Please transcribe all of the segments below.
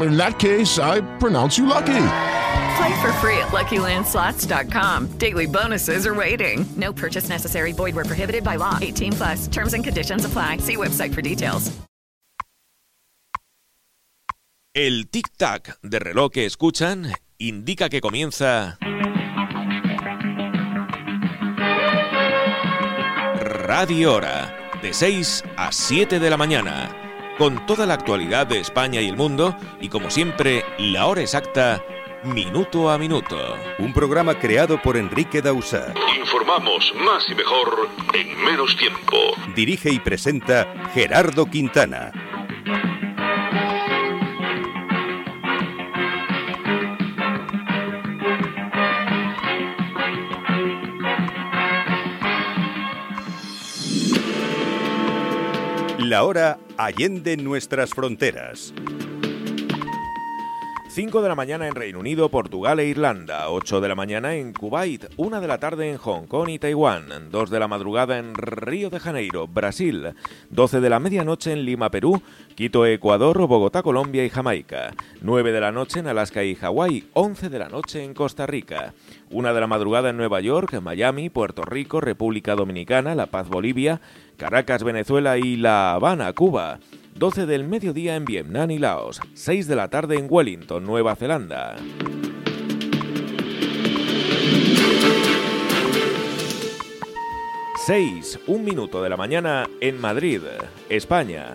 in that case, I pronounce you lucky. Play for free at LuckyLandSlots.com. Daily bonuses are waiting. No purchase necessary. Void were prohibited by law. 18 plus. Terms and conditions apply. See website for details. El tic-tac de reloj que escuchan indica que comienza... Radio Hora, de 6 a 7 de la mañana con toda la actualidad de España y el mundo y como siempre, la hora exacta, minuto a minuto. Un programa creado por Enrique Dausa. Informamos más y mejor en menos tiempo. Dirige y presenta Gerardo Quintana. La hora allende nuestras fronteras. 5 de la mañana en Reino Unido, Portugal e Irlanda, 8 de la mañana en Kuwait, 1 de la tarde en Hong Kong y Taiwán, 2 de la madrugada en Río de Janeiro, Brasil, 12 de la medianoche en Lima, Perú, Quito, Ecuador, Bogotá, Colombia y Jamaica, 9 de la noche en Alaska y Hawái, 11 de la noche en Costa Rica, 1 de la madrugada en Nueva York, Miami, Puerto Rico, República Dominicana, La Paz, Bolivia, Caracas, Venezuela y La Habana, Cuba. 12 del mediodía en Vietnam y Laos, 6 de la tarde en Wellington, Nueva Zelanda. Seis, un minuto de la mañana en Madrid, España.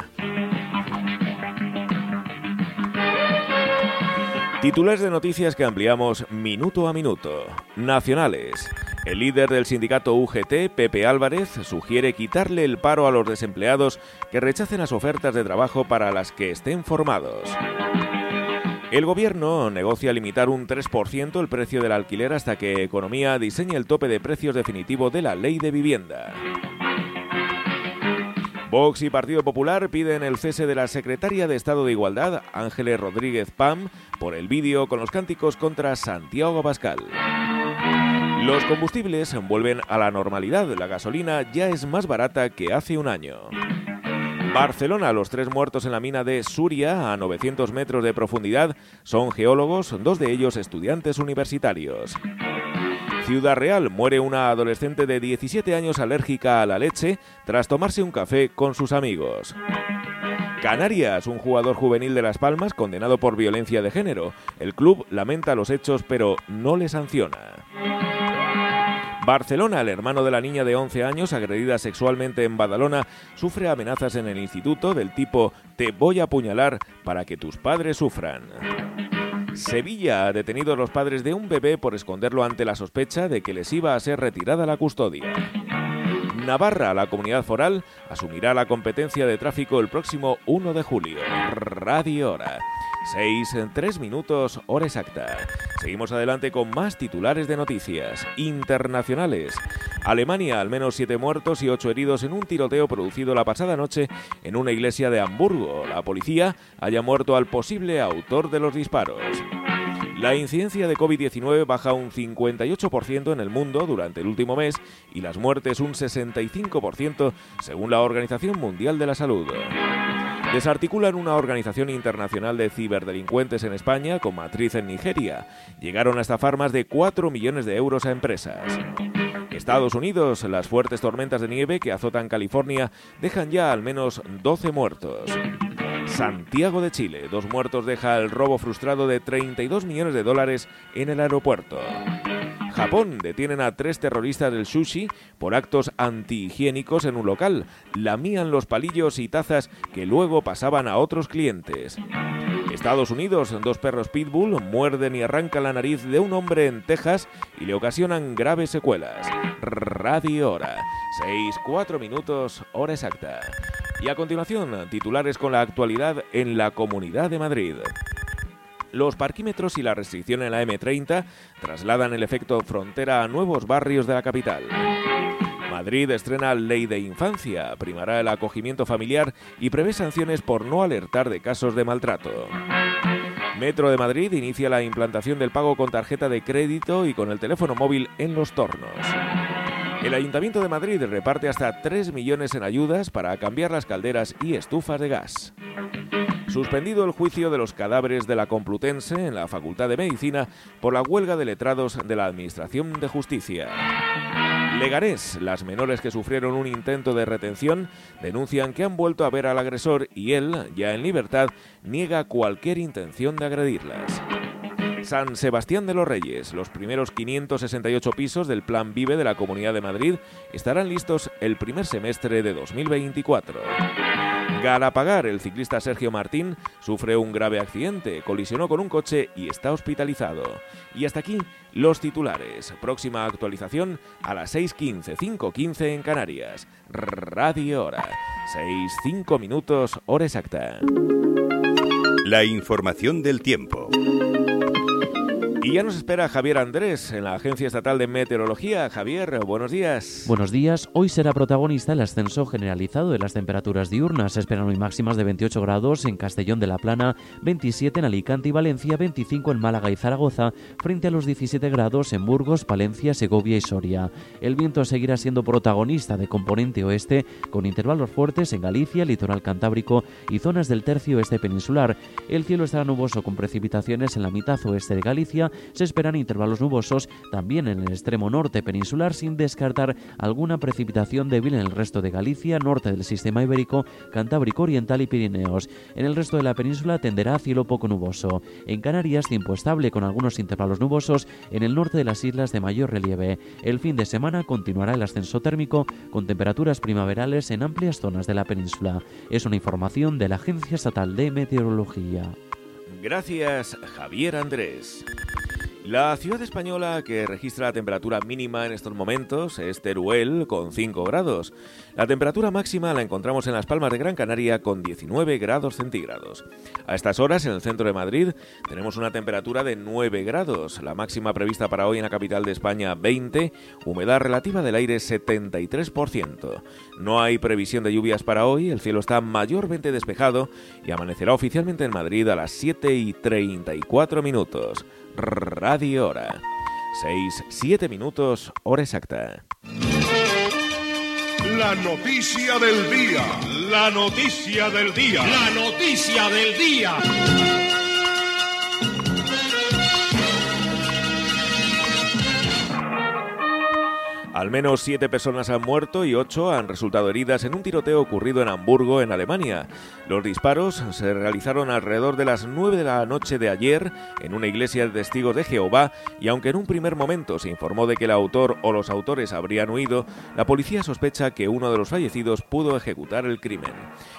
Titulares de noticias que ampliamos minuto a minuto. Nacionales. El líder del sindicato UGT, Pepe Álvarez, sugiere quitarle el paro a los desempleados que rechacen las ofertas de trabajo para las que estén formados. El gobierno negocia limitar un 3% el precio del alquiler hasta que Economía diseñe el tope de precios definitivo de la ley de vivienda. Vox y Partido Popular piden el cese de la secretaria de Estado de Igualdad, Ángeles Rodríguez Pam, por el vídeo con los cánticos contra Santiago Abascal. Los combustibles vuelven a la normalidad. La gasolina ya es más barata que hace un año. Barcelona, los tres muertos en la mina de Suria, a 900 metros de profundidad, son geólogos, dos de ellos estudiantes universitarios. Ciudad Real, muere una adolescente de 17 años alérgica a la leche tras tomarse un café con sus amigos. Canarias, un jugador juvenil de Las Palmas condenado por violencia de género. El club lamenta los hechos pero no le sanciona. Barcelona, el hermano de la niña de 11 años agredida sexualmente en Badalona, sufre amenazas en el instituto del tipo te voy a apuñalar para que tus padres sufran. Sevilla ha detenido a los padres de un bebé por esconderlo ante la sospecha de que les iba a ser retirada la custodia. Navarra, la comunidad foral, asumirá la competencia de tráfico el próximo 1 de julio. Radio Hora. 6 en 3 minutos, hora exacta. Seguimos adelante con más titulares de noticias internacionales. Alemania, al menos 7 muertos y 8 heridos en un tiroteo producido la pasada noche en una iglesia de Hamburgo. La policía haya muerto al posible autor de los disparos. La incidencia de COVID-19 baja un 58% en el mundo durante el último mes y las muertes un 65% según la Organización Mundial de la Salud. Desarticulan una organización internacional de ciberdelincuentes en España con matriz en Nigeria. Llegaron a estafar más de 4 millones de euros a empresas. Estados Unidos, las fuertes tormentas de nieve que azotan California dejan ya al menos 12 muertos. Santiago de Chile, dos muertos deja el robo frustrado de 32 millones de dólares en el aeropuerto. Japón detienen a tres terroristas del sushi por actos antihigiénicos en un local. Lamían los palillos y tazas que luego pasaban a otros clientes. Estados Unidos, dos perros pitbull muerden y arrancan la nariz de un hombre en Texas y le ocasionan graves secuelas. Radio Hora. 6, 4 minutos, hora exacta. Y a continuación, titulares con la actualidad en la Comunidad de Madrid. Los parquímetros y la restricción en la M30 trasladan el efecto frontera a nuevos barrios de la capital. Madrid estrena Ley de Infancia, primará el acogimiento familiar y prevé sanciones por no alertar de casos de maltrato. Metro de Madrid inicia la implantación del pago con tarjeta de crédito y con el teléfono móvil en los tornos. El Ayuntamiento de Madrid reparte hasta 3 millones en ayudas para cambiar las calderas y estufas de gas. Suspendido el juicio de los cadáveres de la Complutense en la Facultad de Medicina por la huelga de letrados de la Administración de Justicia. Leganés, las menores que sufrieron un intento de retención denuncian que han vuelto a ver al agresor y él, ya en libertad, niega cualquier intención de agredirlas. San Sebastián de los Reyes, los primeros 568 pisos del Plan Vive de la Comunidad de Madrid estarán listos el primer semestre de 2024. Galapagar, el ciclista Sergio Martín, sufre un grave accidente, colisionó con un coche y está hospitalizado. Y hasta aquí los titulares. Próxima actualización a las 6.15, 5.15 en Canarias. Radio Hora. 6, 5 minutos, hora exacta. La información del tiempo. Y ya nos espera Javier Andrés en la Agencia Estatal de Meteorología. Javier, buenos días. Buenos días. Hoy será protagonista el ascenso generalizado de las temperaturas diurnas. Se esperan hoy máximas de 28 grados en Castellón de la Plana, 27 en Alicante y Valencia, 25 en Málaga y Zaragoza, frente a los 17 grados en Burgos, Palencia, Segovia y Soria. El viento seguirá siendo protagonista de componente oeste, con intervalos fuertes en Galicia, litoral cantábrico y zonas del tercio este peninsular. El cielo estará nuboso con precipitaciones en la mitad oeste de Galicia se esperan intervalos nubosos también en el extremo norte peninsular sin descartar alguna precipitación débil en el resto de Galicia, norte del sistema ibérico, Cantábrico Oriental y Pirineos. En el resto de la península tenderá a cielo poco nuboso. En Canarias tiempo estable con algunos intervalos nubosos en el norte de las islas de mayor relieve. El fin de semana continuará el ascenso térmico con temperaturas primaverales en amplias zonas de la península. Es una información de la Agencia Estatal de Meteorología. Gracias, Javier Andrés. La ciudad española que registra la temperatura mínima en estos momentos es Teruel con 5 grados. La temperatura máxima la encontramos en Las Palmas de Gran Canaria con 19 grados centígrados. A estas horas en el centro de Madrid tenemos una temperatura de 9 grados, la máxima prevista para hoy en la capital de España 20, humedad relativa del aire 73%. No hay previsión de lluvias para hoy, el cielo está mayormente despejado y amanecerá oficialmente en Madrid a las 7 y 34 minutos. Radio Hora. 6, 7 minutos, hora exacta. La noticia del día. La noticia del día. La noticia del día. Al menos siete personas han muerto y ocho han resultado heridas en un tiroteo ocurrido en Hamburgo, en Alemania. Los disparos se realizaron alrededor de las nueve de la noche de ayer en una iglesia de testigos de Jehová y aunque en un primer momento se informó de que el autor o los autores habrían huido, la policía sospecha que uno de los fallecidos pudo ejecutar el crimen.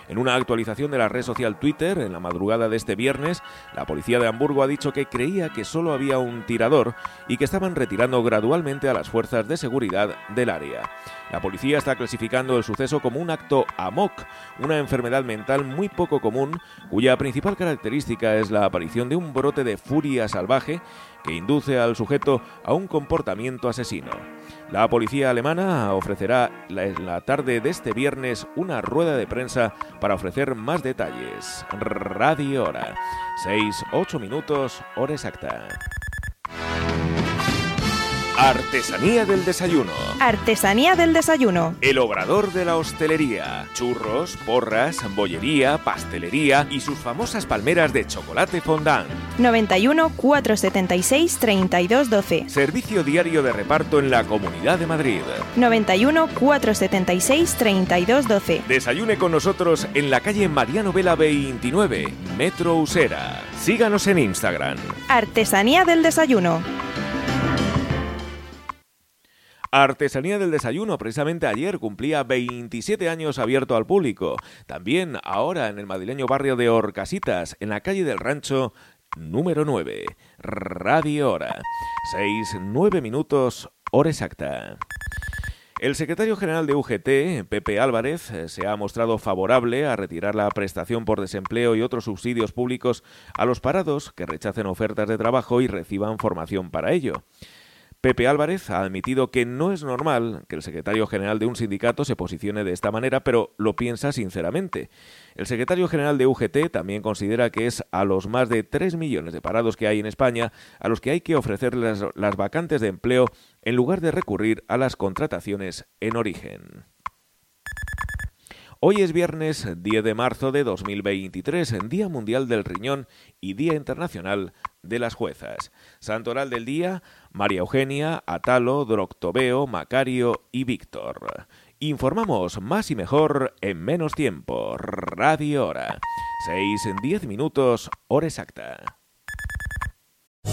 En una actualización de la red social Twitter, en la madrugada de este viernes, la policía de Hamburgo ha dicho que creía que solo había un tirador y que estaban retirando gradualmente a las fuerzas de seguridad del área. La policía está clasificando el suceso como un acto AMOC, una enfermedad mental muy poco común cuya principal característica es la aparición de un brote de furia salvaje que induce al sujeto a un comportamiento asesino. La policía alemana ofrecerá en la tarde de este viernes una rueda de prensa para ofrecer más detalles. Radio Hora. 6-8 minutos, hora exacta. Artesanía del desayuno. Artesanía del desayuno. El obrador de la hostelería. Churros, porras, bollería, pastelería y sus famosas palmeras de chocolate fondant. 91 476 3212. Servicio diario de reparto en la Comunidad de Madrid. 91 476 3212. Desayune con nosotros en la calle Mariano Vela 29, Metro Usera. Síganos en Instagram. Artesanía del desayuno. Artesanía del Desayuno, precisamente ayer cumplía 27 años abierto al público. También ahora en el madrileño barrio de Orcasitas, en la calle del Rancho, número 9. Radio Hora. 6, 9 minutos, hora exacta. El secretario general de UGT, Pepe Álvarez, se ha mostrado favorable a retirar la prestación por desempleo y otros subsidios públicos a los parados que rechacen ofertas de trabajo y reciban formación para ello. Pepe Álvarez ha admitido que no es normal que el secretario general de un sindicato se posicione de esta manera, pero lo piensa sinceramente. El secretario general de UGT también considera que es a los más de 3 millones de parados que hay en España a los que hay que ofrecerles las vacantes de empleo en lugar de recurrir a las contrataciones en origen. Hoy es viernes 10 de marzo de 2023, Día Mundial del Riñón y Día Internacional de las Juezas. Santoral del día, María Eugenia, Atalo, Droctobeo, Macario y Víctor. Informamos más y mejor en menos tiempo. Radio Hora. 6 en 10 minutos, hora exacta.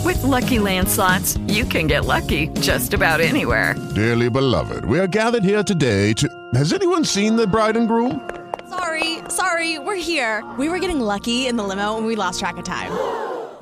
With lucky landslots, you can get lucky just about anywhere. Dearly beloved, we are gathered here today to. Has anyone seen the bride and groom? Sorry, sorry, we're here. We were getting lucky in the limo and we lost track of time.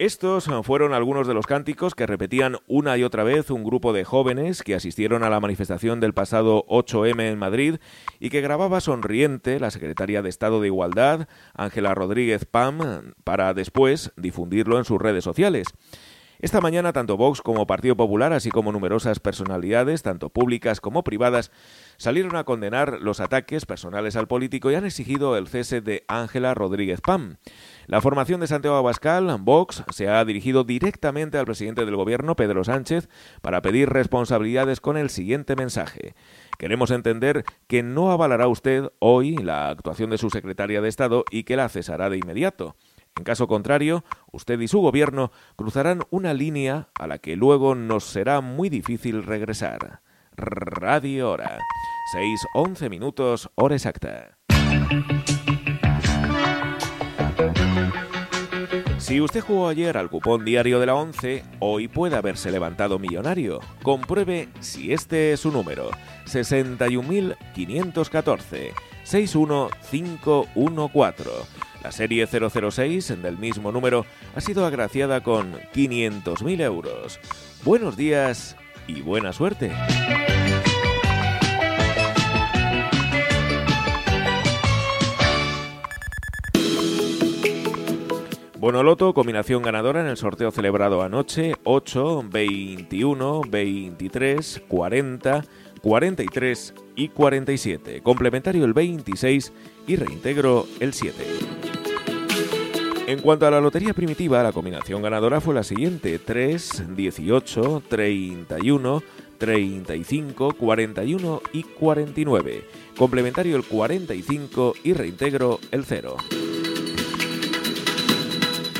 Estos fueron algunos de los cánticos que repetían una y otra vez un grupo de jóvenes que asistieron a la manifestación del pasado 8M en Madrid y que grababa sonriente la secretaria de Estado de Igualdad, Ángela Rodríguez Pam, para después difundirlo en sus redes sociales. Esta mañana tanto Vox como Partido Popular, así como numerosas personalidades, tanto públicas como privadas, salieron a condenar los ataques personales al político y han exigido el cese de Ángela Rodríguez Pam. La formación de Santiago Abascal, Vox, se ha dirigido directamente al presidente del gobierno, Pedro Sánchez, para pedir responsabilidades con el siguiente mensaje. Queremos entender que no avalará usted hoy la actuación de su secretaria de Estado y que la cesará de inmediato. En caso contrario, usted y su gobierno cruzarán una línea a la que luego nos será muy difícil regresar. Radio Hora. 6-11 minutos, hora exacta. Si usted jugó ayer al cupón diario de la 11, hoy puede haberse levantado millonario. Compruebe si este es su número. 61.514. 61514. La serie 006 del mismo número ha sido agraciada con 500.000 euros. Buenos días y buena suerte. Bonoloto, combinación ganadora en el sorteo celebrado anoche, 8, 21, 23, 40, 43 y 47. Complementario el 26 y reintegro el 7. En cuanto a la lotería primitiva, la combinación ganadora fue la siguiente: 3, 18, 31, 35, 41 y 49. Complementario el 45 y reintegro el 0.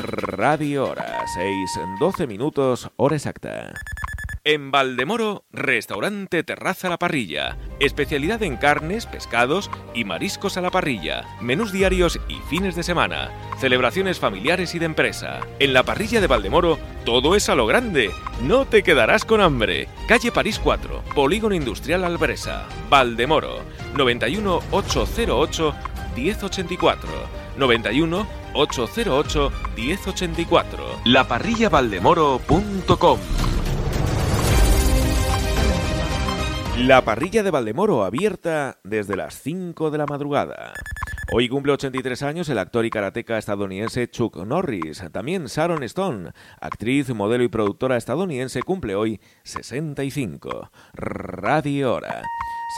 Radio Hora, 6, 12 minutos, hora exacta. En Valdemoro, restaurante Terraza La Parrilla. Especialidad en carnes, pescados y mariscos a la parrilla. Menús diarios y fines de semana. Celebraciones familiares y de empresa. En la parrilla de Valdemoro, todo es a lo grande. No te quedarás con hambre. Calle París 4, Polígono Industrial Albresa. Valdemoro, 91 808 1084. 91 808 1084. Laparrillavaldemoro.com La parrilla de Valdemoro abierta desde las 5 de la madrugada. Hoy cumple 83 años el actor y karateca estadounidense Chuck Norris. También Sharon Stone, actriz, modelo y productora estadounidense, cumple hoy 65. Radio Hora.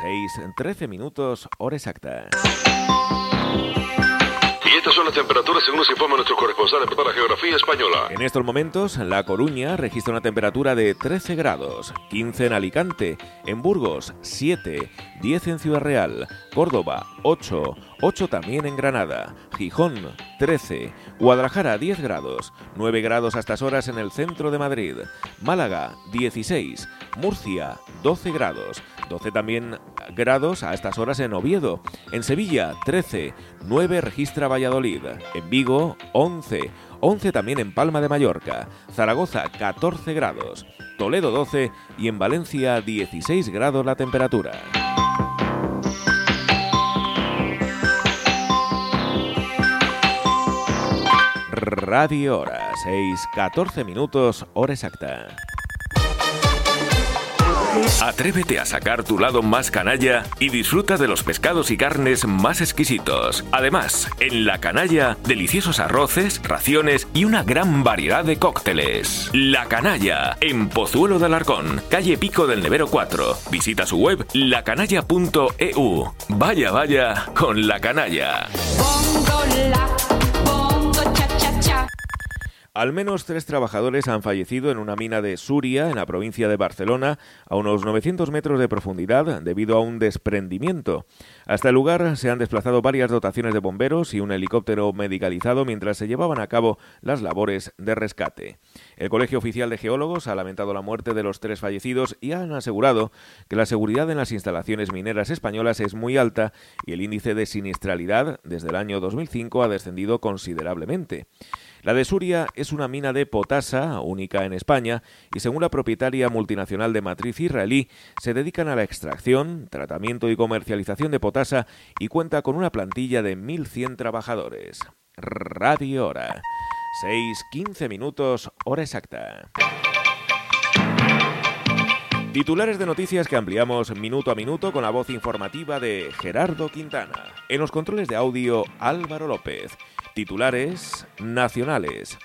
6, 13 minutos, hora exacta. ¿Cuáles son las temperaturas según nos informa nuestro corresponsal para la geografía española? En estos momentos, La Coruña registra una temperatura de 13 grados, 15 en Alicante, en Burgos 7, 10 en Ciudad Real, Córdoba 8, 8 también en Granada, Gijón 13, Guadalajara 10 grados, 9 grados a estas horas en el centro de Madrid, Málaga 16, Murcia 12 grados, 12 también grados a estas horas en Oviedo, en Sevilla 13, 9 registra Valladolid, en Vigo 11, 11 también en Palma de Mallorca, Zaragoza 14 grados, Toledo 12 y en Valencia 16 grados la temperatura. Radio Hora, 6, 14 minutos, hora exacta. Atrévete a sacar tu lado más canalla y disfruta de los pescados y carnes más exquisitos. Además, en La Canalla, deliciosos arroces, raciones y una gran variedad de cócteles. La Canalla, en Pozuelo de Alarcón, calle Pico del Nevero 4. Visita su web lacanalla.eu. Vaya, vaya, con La Canalla. Al menos tres trabajadores han fallecido en una mina de Suria, en la provincia de Barcelona, a unos 900 metros de profundidad, debido a un desprendimiento. Hasta el lugar se han desplazado varias dotaciones de bomberos y un helicóptero medicalizado mientras se llevaban a cabo las labores de rescate. El Colegio Oficial de Geólogos ha lamentado la muerte de los tres fallecidos y han asegurado que la seguridad en las instalaciones mineras españolas es muy alta y el índice de siniestralidad desde el año 2005 ha descendido considerablemente. La de Suria es una mina de potasa, única en España, y según la propietaria multinacional de matriz israelí, se dedican a la extracción, tratamiento y comercialización de potasa y cuenta con una plantilla de 1.100 trabajadores. Radio Hora. 6.15 minutos, hora exacta. Titulares de noticias que ampliamos minuto a minuto con la voz informativa de Gerardo Quintana. En los controles de audio, Álvaro López. Titulares nacionales.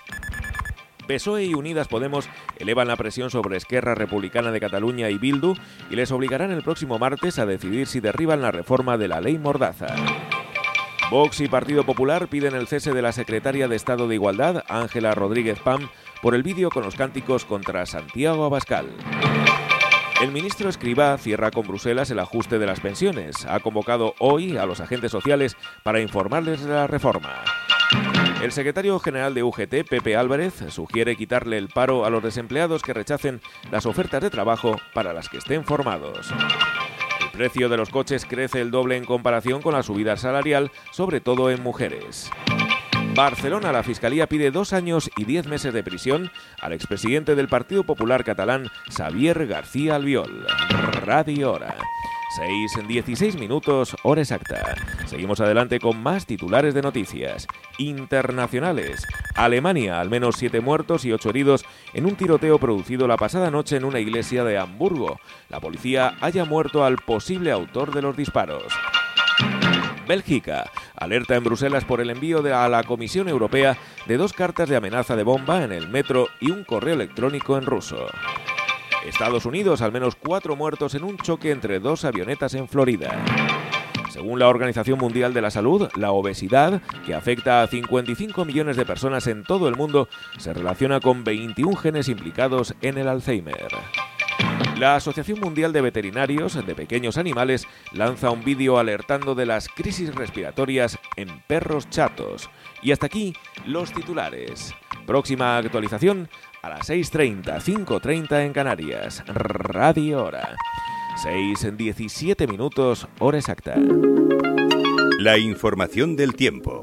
PSOE y Unidas Podemos elevan la presión sobre Esquerra Republicana de Cataluña y Bildu y les obligarán el próximo martes a decidir si derriban la reforma de la ley Mordaza. Vox y Partido Popular piden el cese de la secretaria de Estado de Igualdad, Ángela Rodríguez Pam, por el vídeo con los cánticos contra Santiago Abascal. El ministro Escribá cierra con Bruselas el ajuste de las pensiones. Ha convocado hoy a los agentes sociales para informarles de la reforma. El secretario general de UGT, Pepe Álvarez, sugiere quitarle el paro a los desempleados que rechacen las ofertas de trabajo para las que estén formados. El precio de los coches crece el doble en comparación con la subida salarial, sobre todo en mujeres. Barcelona, la Fiscalía pide dos años y diez meses de prisión al expresidente del Partido Popular catalán, Xavier García Albiol. Radio Hora. 6 en 16 minutos, hora exacta. Seguimos adelante con más titulares de noticias. Internacionales. Alemania, al menos 7 muertos y 8 heridos en un tiroteo producido la pasada noche en una iglesia de Hamburgo. La policía haya muerto al posible autor de los disparos. Bélgica. Alerta en Bruselas por el envío a la Comisión Europea de dos cartas de amenaza de bomba en el metro y un correo electrónico en ruso. Estados Unidos, al menos cuatro muertos en un choque entre dos avionetas en Florida. Según la Organización Mundial de la Salud, la obesidad, que afecta a 55 millones de personas en todo el mundo, se relaciona con 21 genes implicados en el Alzheimer. La Asociación Mundial de Veterinarios de Pequeños Animales lanza un vídeo alertando de las crisis respiratorias en perros chatos. Y hasta aquí los titulares. Próxima actualización a las 6.30, 5.30 en Canarias. Radio Hora. 6 en 17 minutos, hora exacta. La información del tiempo.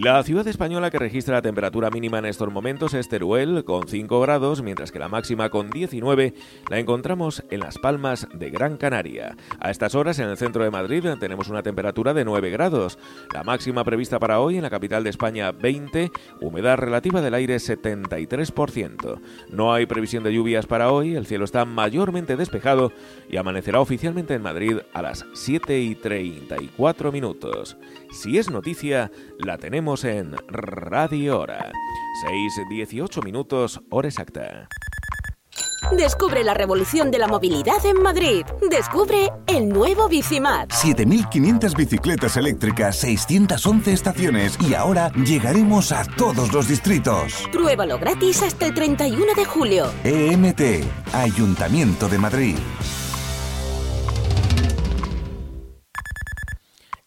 La ciudad española que registra la temperatura mínima en estos momentos es Teruel, con 5 grados, mientras que la máxima con 19 la encontramos en Las Palmas de Gran Canaria. A estas horas, en el centro de Madrid, tenemos una temperatura de 9 grados. La máxima prevista para hoy en la capital de España, 20, humedad relativa del aire 73%. No hay previsión de lluvias para hoy, el cielo está mayormente despejado y amanecerá oficialmente en Madrid a las 7 y 34 minutos. Si es noticia, la tenemos en Radio Hora. 6, 18 minutos, hora exacta. Descubre la revolución de la movilidad en Madrid. Descubre el nuevo Bicimat. 7.500 bicicletas eléctricas, 611 estaciones y ahora llegaremos a todos los distritos. Pruébalo gratis hasta el 31 de julio. EMT, Ayuntamiento de Madrid.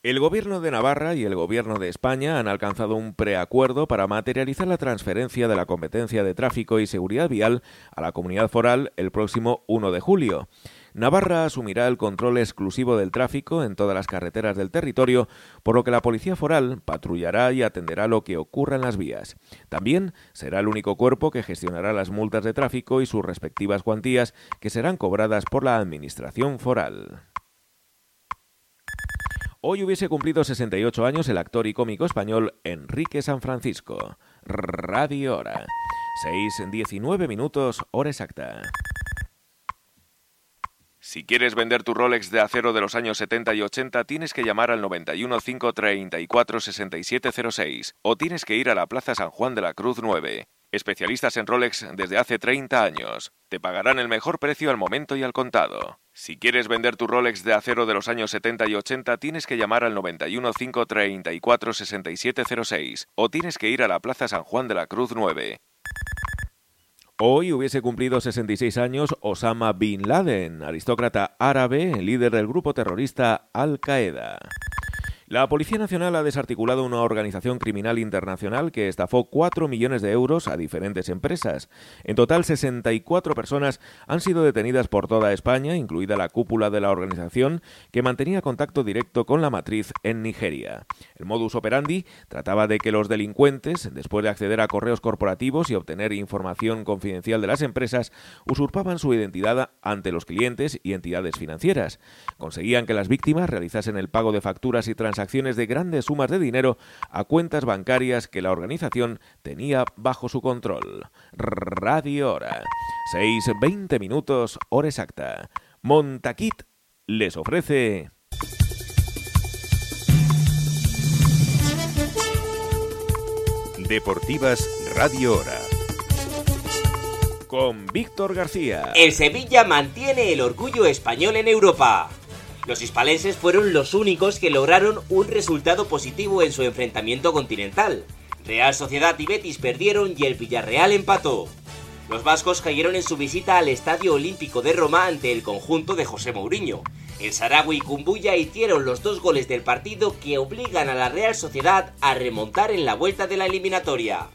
El Gobierno de Navarra y el Gobierno de España han alcanzado un preacuerdo para materializar la transferencia de la competencia de tráfico y seguridad vial a la comunidad foral el próximo 1 de julio. Navarra asumirá el control exclusivo del tráfico en todas las carreteras del territorio, por lo que la Policía Foral patrullará y atenderá lo que ocurra en las vías. También será el único cuerpo que gestionará las multas de tráfico y sus respectivas cuantías que serán cobradas por la Administración Foral. Hoy hubiese cumplido 68 años el actor y cómico español Enrique San Francisco. Radio Hora. 6 en 19 minutos, hora exacta. Si quieres vender tu Rolex de acero de los años 70 y 80, tienes que llamar al 91 534 6706 o tienes que ir a la Plaza San Juan de la Cruz 9. Especialistas en Rolex desde hace 30 años. Te pagarán el mejor precio al momento y al contado. Si quieres vender tu Rolex de acero de los años 70 y 80, tienes que llamar al 91 534 6706 o tienes que ir a la Plaza San Juan de la Cruz 9. Hoy hubiese cumplido 66 años Osama Bin Laden, aristócrata árabe, líder del grupo terrorista Al-Qaeda. La Policía Nacional ha desarticulado una organización criminal internacional que estafó 4 millones de euros a diferentes empresas. En total, 64 personas han sido detenidas por toda España, incluida la cúpula de la organización, que mantenía contacto directo con la matriz en Nigeria. El modus operandi trataba de que los delincuentes, después de acceder a correos corporativos y obtener información confidencial de las empresas, usurpaban su identidad ante los clientes y entidades financieras. Conseguían que las víctimas realizasen el pago de facturas y transacciones acciones de grandes sumas de dinero a cuentas bancarias que la organización tenía bajo su control. Radio Hora. 6.20 minutos, hora exacta. Montaquit les ofrece... Deportivas Radio Hora. Con Víctor García. El Sevilla mantiene el orgullo español en Europa. Los hispalenses fueron los únicos que lograron un resultado positivo en su enfrentamiento continental. Real Sociedad y Betis perdieron y el Villarreal empató. Los vascos cayeron en su visita al Estadio Olímpico de Roma ante el conjunto de José Mourinho. El Saragüe y Kumbuya hicieron los dos goles del partido que obligan a la Real Sociedad a remontar en la vuelta de la eliminatoria.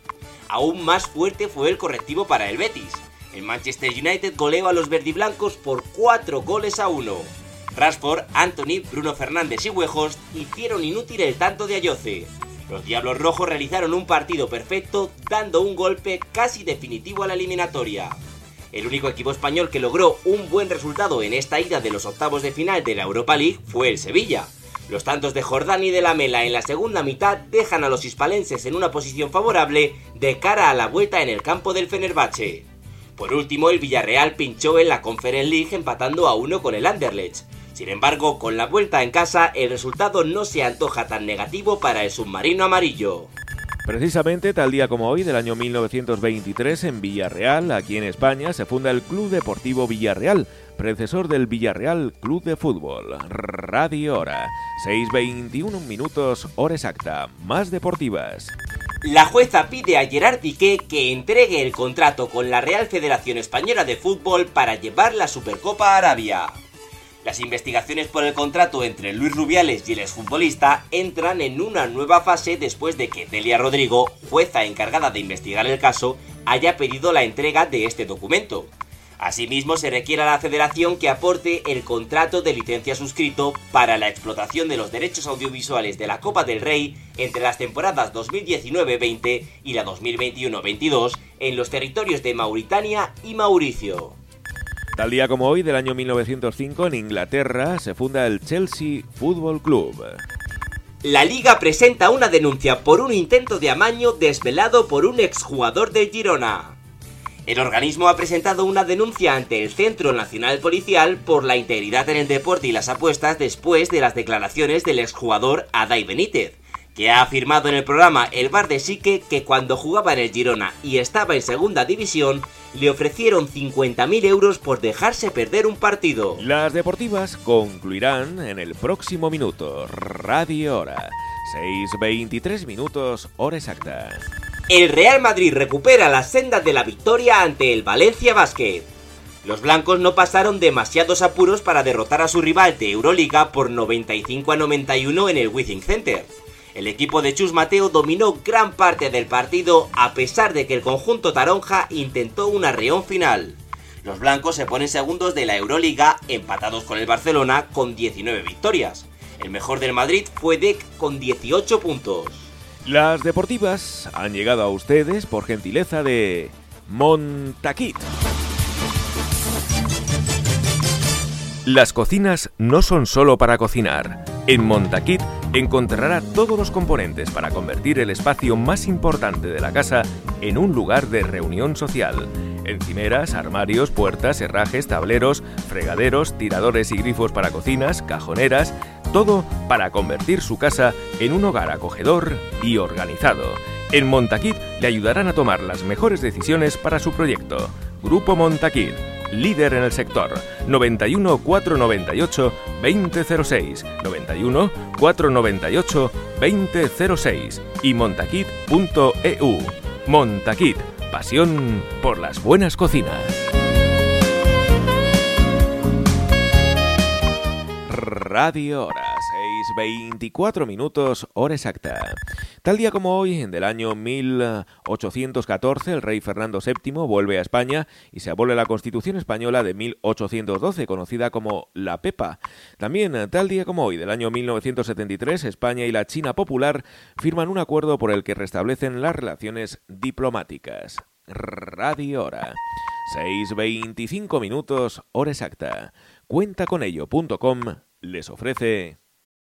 Aún más fuerte fue el correctivo para el Betis. El Manchester United goleó a los verdiblancos por 4 goles a 1. Rashford, Anthony, Bruno Fernández y Huejos hicieron inútil el tanto de Ayoce. Los Diablos Rojos realizaron un partido perfecto, dando un golpe casi definitivo a la eliminatoria. El único equipo español que logró un buen resultado en esta ida de los octavos de final de la Europa League fue el Sevilla. Los tantos de Jordán y de la Mela en la segunda mitad dejan a los hispalenses en una posición favorable de cara a la vuelta en el campo del Fenerbahce. Por último, el Villarreal pinchó en la Conference League empatando a uno con el Anderlecht. Sin embargo, con la vuelta en casa, el resultado no se antoja tan negativo para el submarino amarillo. Precisamente tal día como hoy del año 1923 en Villarreal, aquí en España, se funda el Club Deportivo Villarreal, predecesor del Villarreal Club de Fútbol. Radio Hora, 6.21 minutos, hora exacta, más deportivas. La jueza pide a Gerard Piqué que entregue el contrato con la Real Federación Española de Fútbol para llevar la Supercopa a Arabia. Las investigaciones por el contrato entre Luis Rubiales y el exfutbolista entran en una nueva fase después de que Delia Rodrigo, jueza encargada de investigar el caso, haya pedido la entrega de este documento. Asimismo, se requiere a la federación que aporte el contrato de licencia suscrito para la explotación de los derechos audiovisuales de la Copa del Rey entre las temporadas 2019-20 y la 2021-22 en los territorios de Mauritania y Mauricio. Tal día como hoy, del año 1905, en Inglaterra, se funda el Chelsea Football Club. La liga presenta una denuncia por un intento de amaño desvelado por un exjugador del Girona. El organismo ha presentado una denuncia ante el Centro Nacional Policial por la integridad en el deporte y las apuestas después de las declaraciones del exjugador Adai Benítez, que ha afirmado en el programa El Bar de Sique que cuando jugaba en el Girona y estaba en segunda división, le ofrecieron 50.000 euros por dejarse perder un partido. Las deportivas concluirán en el próximo minuto. Radio Hora. 6.23 minutos, hora exacta. El Real Madrid recupera las sendas de la victoria ante el Valencia Basket. Los blancos no pasaron demasiados apuros para derrotar a su rival de Euroliga por 95 a 91 en el Withing Center. El equipo de Chus Mateo dominó gran parte del partido a pesar de que el conjunto taronja intentó un arreón final. Los blancos se ponen segundos de la Euroliga empatados con el Barcelona con 19 victorias. El mejor del Madrid fue Dec con 18 puntos. Las deportivas han llegado a ustedes por gentileza de Montaquit. Las cocinas no son solo para cocinar. En Montaquit encontrará todos los componentes para convertir el espacio más importante de la casa en un lugar de reunión social. Encimeras, armarios, puertas, herrajes, tableros, fregaderos, tiradores y grifos para cocinas, cajoneras, todo para convertir su casa en un hogar acogedor y organizado. En Montaquit le ayudarán a tomar las mejores decisiones para su proyecto. Grupo Montaquit líder en el sector. 91 498 2006, 91 498 2006 y montaquit.eu. Montaquit, pasión por las buenas cocinas. Radio Hora, 6.24 minutos, hora exacta. Tal día como hoy, del año 1814, el rey Fernando VII vuelve a España y se abole la Constitución española de 1812, conocida como la PEPA. También, tal día como hoy, del año 1973, España y la China Popular firman un acuerdo por el que restablecen las relaciones diplomáticas. Radio Hora. 6.25 minutos, hora exacta. Cuentaconello.com les ofrece...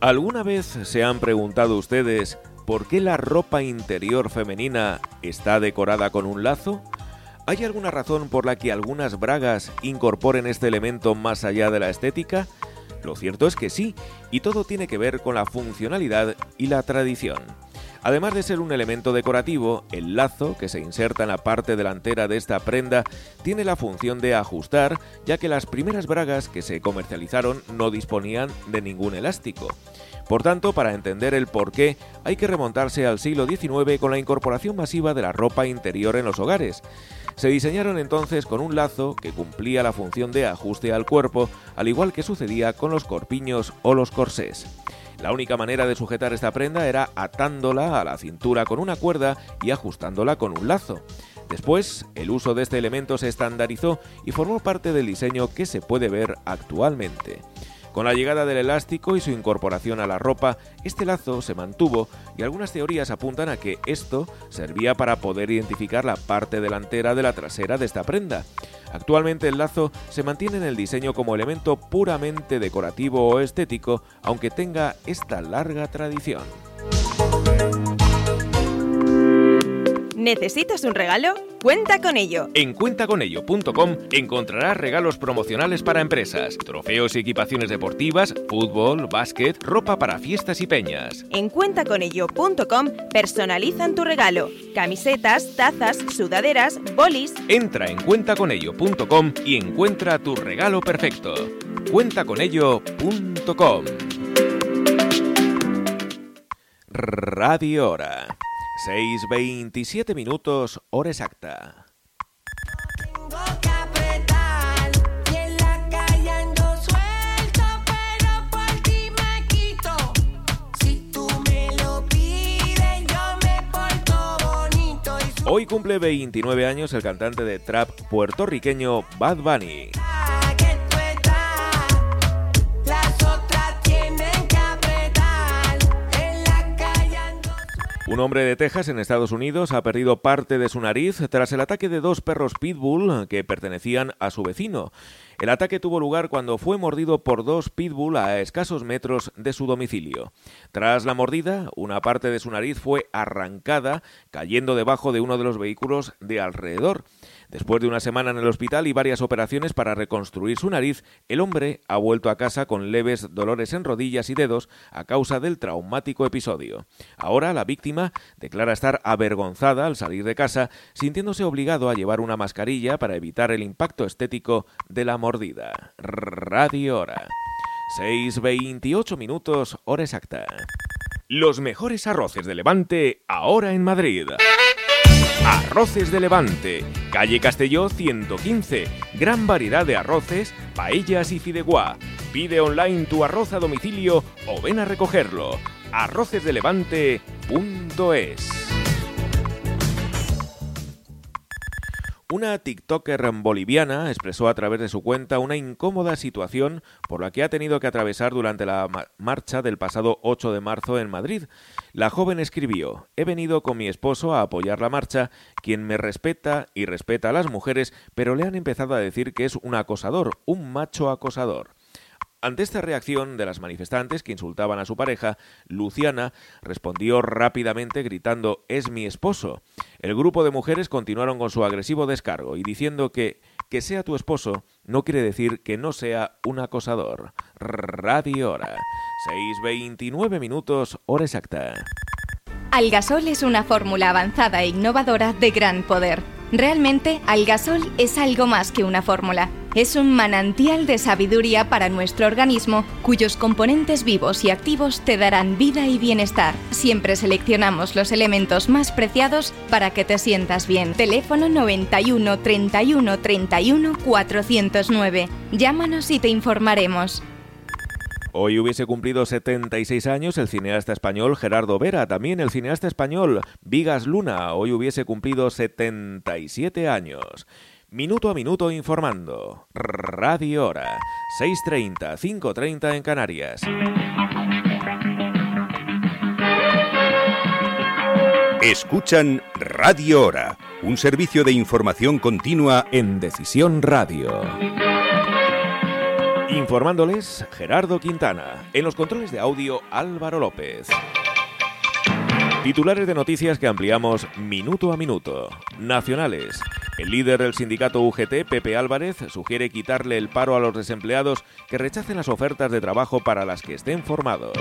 ¿Alguna vez se han preguntado ustedes por qué la ropa interior femenina está decorada con un lazo? ¿Hay alguna razón por la que algunas bragas incorporen este elemento más allá de la estética? Lo cierto es que sí, y todo tiene que ver con la funcionalidad y la tradición. Además de ser un elemento decorativo, el lazo, que se inserta en la parte delantera de esta prenda, tiene la función de ajustar, ya que las primeras bragas que se comercializaron no disponían de ningún elástico. Por tanto, para entender el por qué, hay que remontarse al siglo XIX con la incorporación masiva de la ropa interior en los hogares. Se diseñaron entonces con un lazo que cumplía la función de ajuste al cuerpo, al igual que sucedía con los corpiños o los corsés. La única manera de sujetar esta prenda era atándola a la cintura con una cuerda y ajustándola con un lazo. Después, el uso de este elemento se estandarizó y formó parte del diseño que se puede ver actualmente. Con la llegada del elástico y su incorporación a la ropa, este lazo se mantuvo y algunas teorías apuntan a que esto servía para poder identificar la parte delantera de la trasera de esta prenda. Actualmente el lazo se mantiene en el diseño como elemento puramente decorativo o estético, aunque tenga esta larga tradición. ¿Necesitas un regalo? Cuenta con ello. En cuentaconello.com encontrarás regalos promocionales para empresas, trofeos y equipaciones deportivas, fútbol, básquet, ropa para fiestas y peñas. En cuentaconello.com personalizan tu regalo. Camisetas, tazas, sudaderas, bolis. Entra en cuentaconello.com y encuentra tu regalo perfecto. Cuentaconello.com Radio Hora. 6.27 minutos, hora exacta. Hoy cumple 29 años el cantante de trap puertorriqueño Bad Bunny. Un hombre de Texas, en Estados Unidos, ha perdido parte de su nariz tras el ataque de dos perros pitbull que pertenecían a su vecino. El ataque tuvo lugar cuando fue mordido por dos pitbull a escasos metros de su domicilio. Tras la mordida, una parte de su nariz fue arrancada, cayendo debajo de uno de los vehículos de alrededor. Después de una semana en el hospital y varias operaciones para reconstruir su nariz, el hombre ha vuelto a casa con leves dolores en rodillas y dedos a causa del traumático episodio. Ahora la víctima declara estar avergonzada al salir de casa, sintiéndose obligado a llevar una mascarilla para evitar el impacto estético de la mordida. Radio Hora. 6.28 minutos, hora exacta. Los mejores arroces de Levante ahora en Madrid. Arroces de Levante, calle Castelló 115. Gran variedad de arroces, paellas y fideuá. Pide online tu arroz a domicilio o ven a recogerlo. arrocesdelevante.es Una TikToker boliviana expresó a través de su cuenta una incómoda situación por la que ha tenido que atravesar durante la ma- marcha del pasado 8 de marzo en Madrid. La joven escribió, he venido con mi esposo a apoyar la marcha, quien me respeta y respeta a las mujeres, pero le han empezado a decir que es un acosador, un macho acosador. Ante esta reacción de las manifestantes que insultaban a su pareja, Luciana respondió rápidamente gritando Es mi esposo. El grupo de mujeres continuaron con su agresivo descargo y diciendo que que sea tu esposo no quiere decir que no sea un acosador. Radio Hora. 6.29 minutos, hora exacta. Algasol es una fórmula avanzada e innovadora de gran poder. Realmente, Algasol es algo más que una fórmula. Es un manantial de sabiduría para nuestro organismo, cuyos componentes vivos y activos te darán vida y bienestar. Siempre seleccionamos los elementos más preciados para que te sientas bien. Teléfono 91 31 31 409. Llámanos y te informaremos. Hoy hubiese cumplido 76 años el cineasta español Gerardo Vera, también el cineasta español Vigas Luna, hoy hubiese cumplido 77 años. Minuto a minuto informando. Radio Hora. 6.30, 5.30 en Canarias. Escuchan Radio Hora, un servicio de información continua en Decisión Radio. Informándoles Gerardo Quintana. En los controles de audio Álvaro López. Titulares de noticias que ampliamos minuto a minuto. Nacionales. El líder del sindicato UGT, Pepe Álvarez, sugiere quitarle el paro a los desempleados que rechacen las ofertas de trabajo para las que estén formados.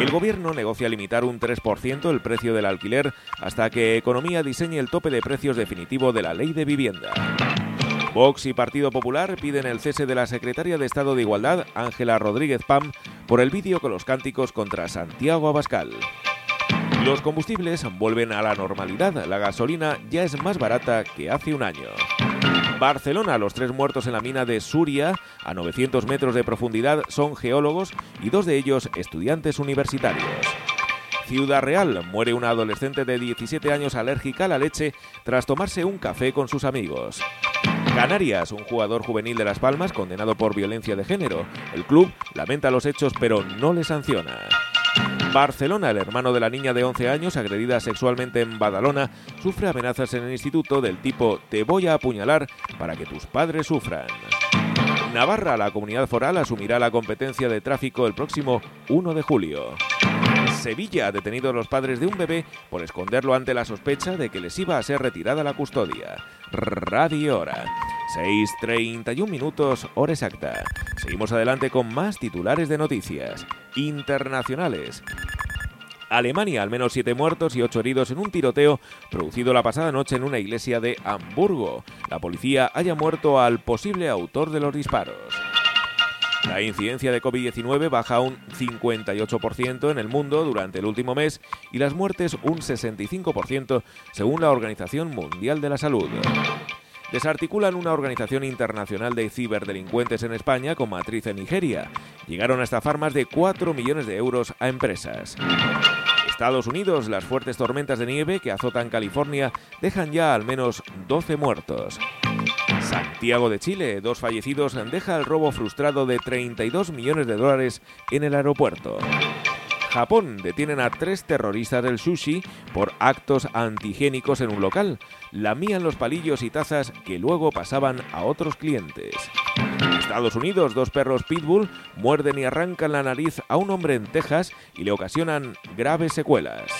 El gobierno negocia limitar un 3% el precio del alquiler hasta que Economía diseñe el tope de precios definitivo de la ley de vivienda. Vox y Partido Popular piden el cese de la secretaria de Estado de Igualdad, Ángela Rodríguez Pam, por el vídeo con los cánticos contra Santiago Abascal. Los combustibles vuelven a la normalidad. La gasolina ya es más barata que hace un año. Barcelona, los tres muertos en la mina de Suria, a 900 metros de profundidad, son geólogos y dos de ellos estudiantes universitarios. Ciudad Real, muere una adolescente de 17 años alérgica a la leche tras tomarse un café con sus amigos. Canarias, un jugador juvenil de Las Palmas condenado por violencia de género. El club lamenta los hechos pero no le sanciona. Barcelona, el hermano de la niña de 11 años agredida sexualmente en Badalona, sufre amenazas en el instituto del tipo te voy a apuñalar para que tus padres sufran. Navarra, la comunidad foral, asumirá la competencia de tráfico el próximo 1 de julio. Sevilla ha detenido a los padres de un bebé por esconderlo ante la sospecha de que les iba a ser retirada la custodia. Radio Hora. 6.31 minutos, hora exacta. Seguimos adelante con más titulares de noticias internacionales. Alemania, al menos siete muertos y ocho heridos en un tiroteo producido la pasada noche en una iglesia de Hamburgo. La policía haya muerto al posible autor de los disparos. La incidencia de COVID-19 baja un 58% en el mundo durante el último mes y las muertes un 65% según la Organización Mundial de la Salud. Desarticulan una organización internacional de ciberdelincuentes en España con matriz en Nigeria. Llegaron a estafar más de 4 millones de euros a empresas. Estados Unidos, las fuertes tormentas de nieve que azotan California dejan ya al menos 12 muertos. Santiago de Chile, dos fallecidos, deja el robo frustrado de 32 millones de dólares en el aeropuerto. Japón detienen a tres terroristas del sushi por actos antihigiénicos en un local. Lamían los palillos y tazas que luego pasaban a otros clientes. Estados Unidos, dos perros pitbull muerden y arrancan la nariz a un hombre en Texas y le ocasionan graves secuelas.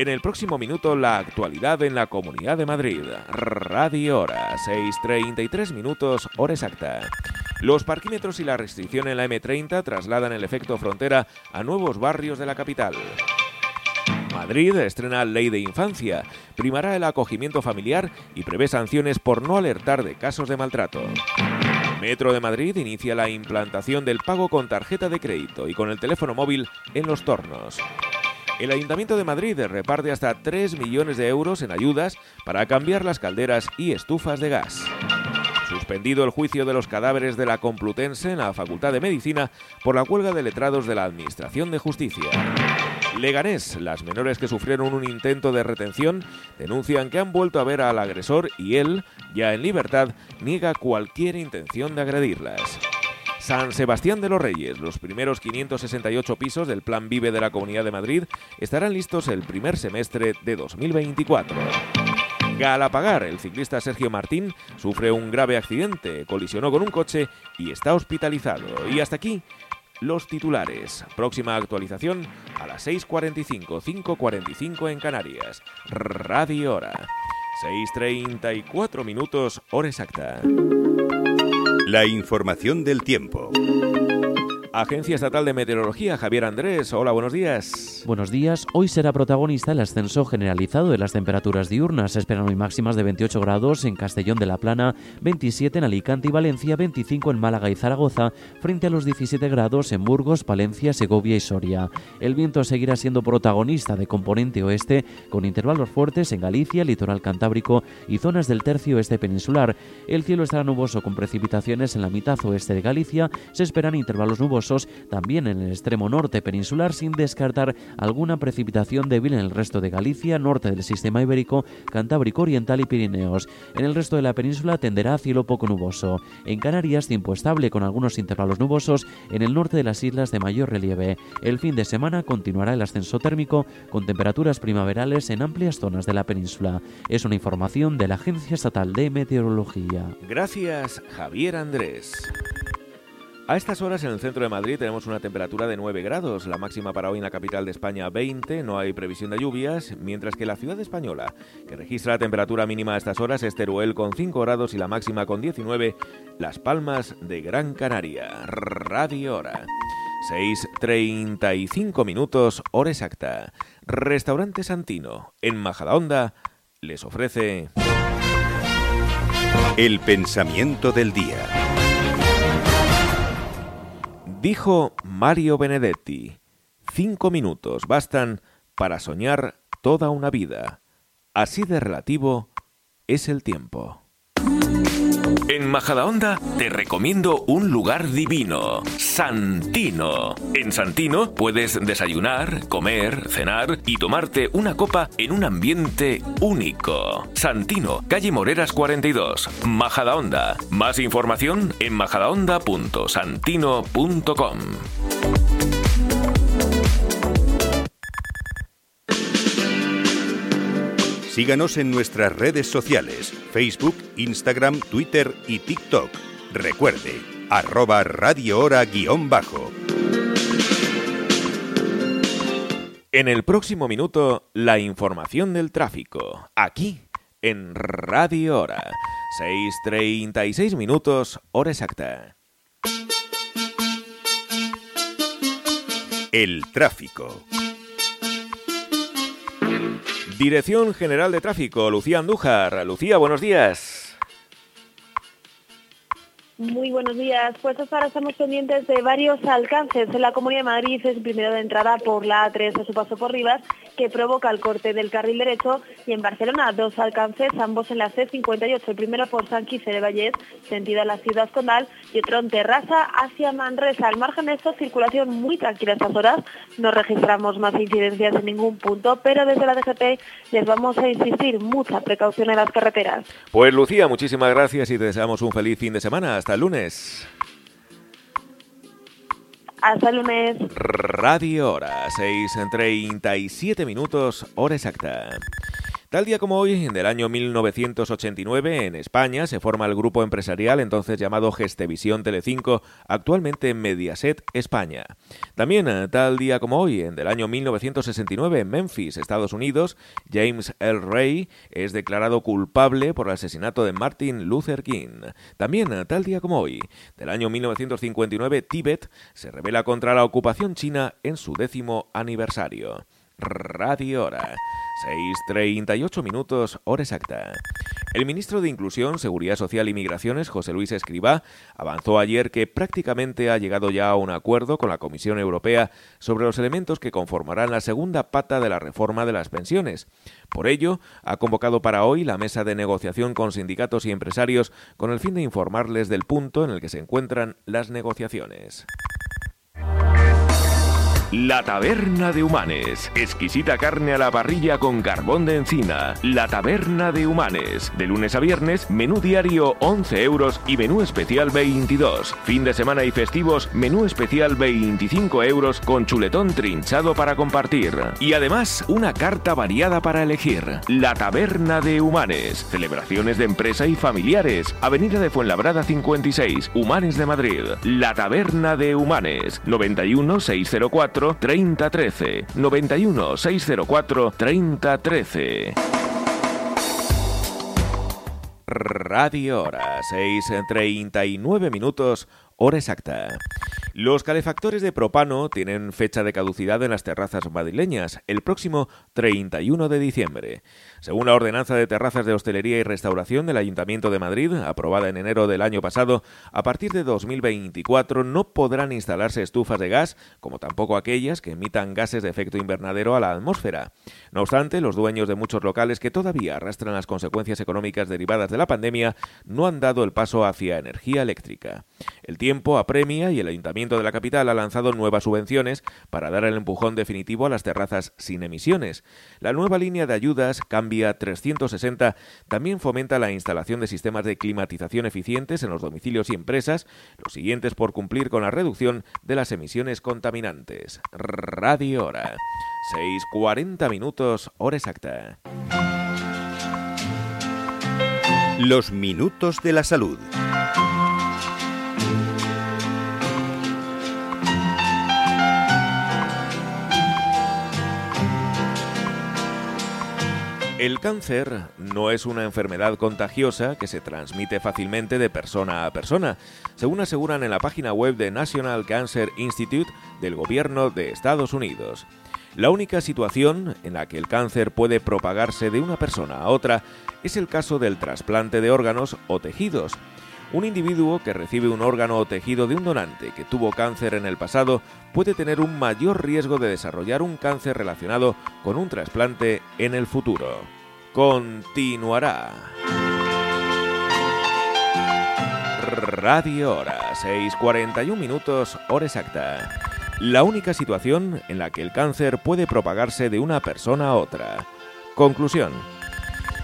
En el próximo minuto, la actualidad en la Comunidad de Madrid. Radio Hora, 6.33 minutos, hora exacta. Los parquímetros y la restricción en la M30 trasladan el efecto frontera a nuevos barrios de la capital. Madrid estrena Ley de Infancia, primará el acogimiento familiar y prevé sanciones por no alertar de casos de maltrato. Metro de Madrid inicia la implantación del pago con tarjeta de crédito y con el teléfono móvil en los tornos. El Ayuntamiento de Madrid reparte hasta 3 millones de euros en ayudas para cambiar las calderas y estufas de gas. Suspendido el juicio de los cadáveres de la Complutense en la Facultad de Medicina por la huelga de letrados de la Administración de Justicia. Leganés, las menores que sufrieron un intento de retención, denuncian que han vuelto a ver al agresor y él, ya en libertad, niega cualquier intención de agredirlas. San Sebastián de los Reyes, los primeros 568 pisos del Plan Vive de la Comunidad de Madrid estarán listos el primer semestre de 2024. Galapagar, el ciclista Sergio Martín sufre un grave accidente, colisionó con un coche y está hospitalizado. Y hasta aquí los titulares. Próxima actualización a las 6.45, 5.45 en Canarias. Radio Hora. 6.34 minutos, hora exacta. La información del tiempo. Agencia Estatal de Meteorología, Javier Andrés. Hola, buenos días. Buenos días. Hoy será protagonista el ascenso generalizado de las temperaturas diurnas. Se esperan hoy máximas de 28 grados en Castellón de la Plana, 27 en Alicante y Valencia, 25 en Málaga y Zaragoza, frente a los 17 grados en Burgos, Palencia, Segovia y Soria. El viento seguirá siendo protagonista de componente oeste, con intervalos fuertes en Galicia, litoral cantábrico y zonas del tercio este peninsular. El cielo estará nuboso con precipitaciones en la mitad oeste de Galicia. Se esperan intervalos nubosos también en el extremo norte peninsular, sin descartar alguna precipitación débil en el resto de Galicia, norte del sistema ibérico, Cantábrico Oriental y Pirineos. En el resto de la península tenderá a cielo poco nuboso. En Canarias, tiempo estable con algunos intervalos nubosos en el norte de las islas de mayor relieve. El fin de semana continuará el ascenso térmico con temperaturas primaverales en amplias zonas de la península. Es una información de la Agencia Estatal de Meteorología. Gracias, Javier Andrés. A estas horas en el centro de Madrid tenemos una temperatura de 9 grados, la máxima para hoy en la capital de España 20, no hay previsión de lluvias, mientras que la ciudad española, que registra la temperatura mínima a estas horas, es Teruel con 5 grados y la máxima con 19, Las Palmas de Gran Canaria. Radio Hora. 6.35 minutos, hora exacta. Restaurante Santino, en Majadahonda, les ofrece... El pensamiento del día. Dijo Mario Benedetti, cinco minutos bastan para soñar toda una vida. Así de relativo es el tiempo. En Majadahonda te recomiendo un lugar divino, Santino. En Santino puedes desayunar, comer, cenar y tomarte una copa en un ambiente único. Santino, calle Moreras 42, Majadahonda. Más información en majadahonda.santino.com. Síganos en nuestras redes sociales, Facebook, Instagram, Twitter y TikTok. Recuerde, arroba Radio Hora guion bajo. En el próximo minuto, la información del tráfico, aquí en Radio Hora. 6.36 minutos, hora exacta. El tráfico. Dirección General de Tráfico, Lucía Andújar. Lucía, buenos días. Muy buenos días. Pues hasta ahora estamos pendientes de varios alcances. En la Comunidad de Madrid es el primero de entrada por la A3 a su paso por Rivas, que provoca el corte del carril derecho. Y en Barcelona, dos alcances, ambos en la C58. El primero por San Quirze de Vallés, sentido a la ciudad condal, y otro en Terrassa hacia Manresa. Al margen de esto, circulación muy tranquila a estas horas. No registramos más incidencias en ningún punto, pero desde la DGT les vamos a insistir mucha precaución en las carreteras. Pues Lucía, muchísimas gracias y te deseamos un feliz fin de semana. Hasta el lunes. Hasta lunes. Radio Hora, 6.37 minutos, hora exacta. Tal día como hoy, del año 1989, en España se forma el grupo empresarial entonces llamado Gestevisión Telecinco, actualmente Mediaset España. También eh, tal día como hoy, en del año 1969, en Memphis, Estados Unidos, James L. Ray es declarado culpable por el asesinato de Martin Luther King. También eh, tal día como hoy, del año 1959, Tíbet se revela contra la ocupación china en su décimo aniversario. Radio Hora. 6.38 minutos, hora exacta. El ministro de Inclusión, Seguridad Social y Migraciones, José Luis Escribá, avanzó ayer que prácticamente ha llegado ya a un acuerdo con la Comisión Europea sobre los elementos que conformarán la segunda pata de la reforma de las pensiones. Por ello, ha convocado para hoy la mesa de negociación con sindicatos y empresarios con el fin de informarles del punto en el que se encuentran las negociaciones. La Taberna de Humanes. Exquisita carne a la parrilla con carbón de encina. La Taberna de Humanes. De lunes a viernes, menú diario 11 euros y menú especial 22. Fin de semana y festivos, menú especial 25 euros con chuletón trinchado para compartir. Y además, una carta variada para elegir. La Taberna de Humanes. Celebraciones de empresa y familiares. Avenida de Fuenlabrada 56, Humanes de Madrid. La Taberna de Humanes. 91 604 3013 91 604 3013 Radio Hora, 6.39 minutos, hora exacta. Los calefactores de propano tienen fecha de caducidad en las terrazas madrileñas, el próximo 31 de diciembre. Según la ordenanza de terrazas de hostelería y restauración del Ayuntamiento de Madrid, aprobada en enero del año pasado, a partir de 2024 no podrán instalarse estufas de gas, como tampoco aquellas que emitan gases de efecto invernadero a la atmósfera. No obstante, los dueños de muchos locales que todavía arrastran las consecuencias económicas derivadas de la pandemia no han dado el paso hacia energía eléctrica. El tiempo apremia y el De la capital ha lanzado nuevas subvenciones para dar el empujón definitivo a las terrazas sin emisiones. La nueva línea de ayudas Cambia 360 también fomenta la instalación de sistemas de climatización eficientes en los domicilios y empresas, los siguientes por cumplir con la reducción de las emisiones contaminantes. Radio Hora. 6.40 minutos, hora exacta. Los minutos de la salud. El cáncer no es una enfermedad contagiosa que se transmite fácilmente de persona a persona, según aseguran en la página web de National Cancer Institute del gobierno de Estados Unidos. La única situación en la que el cáncer puede propagarse de una persona a otra es el caso del trasplante de órganos o tejidos. Un individuo que recibe un órgano o tejido de un donante que tuvo cáncer en el pasado puede tener un mayor riesgo de desarrollar un cáncer relacionado con un trasplante en el futuro. Continuará. Radio Hora, 6.41 minutos, hora exacta. La única situación en la que el cáncer puede propagarse de una persona a otra. Conclusión.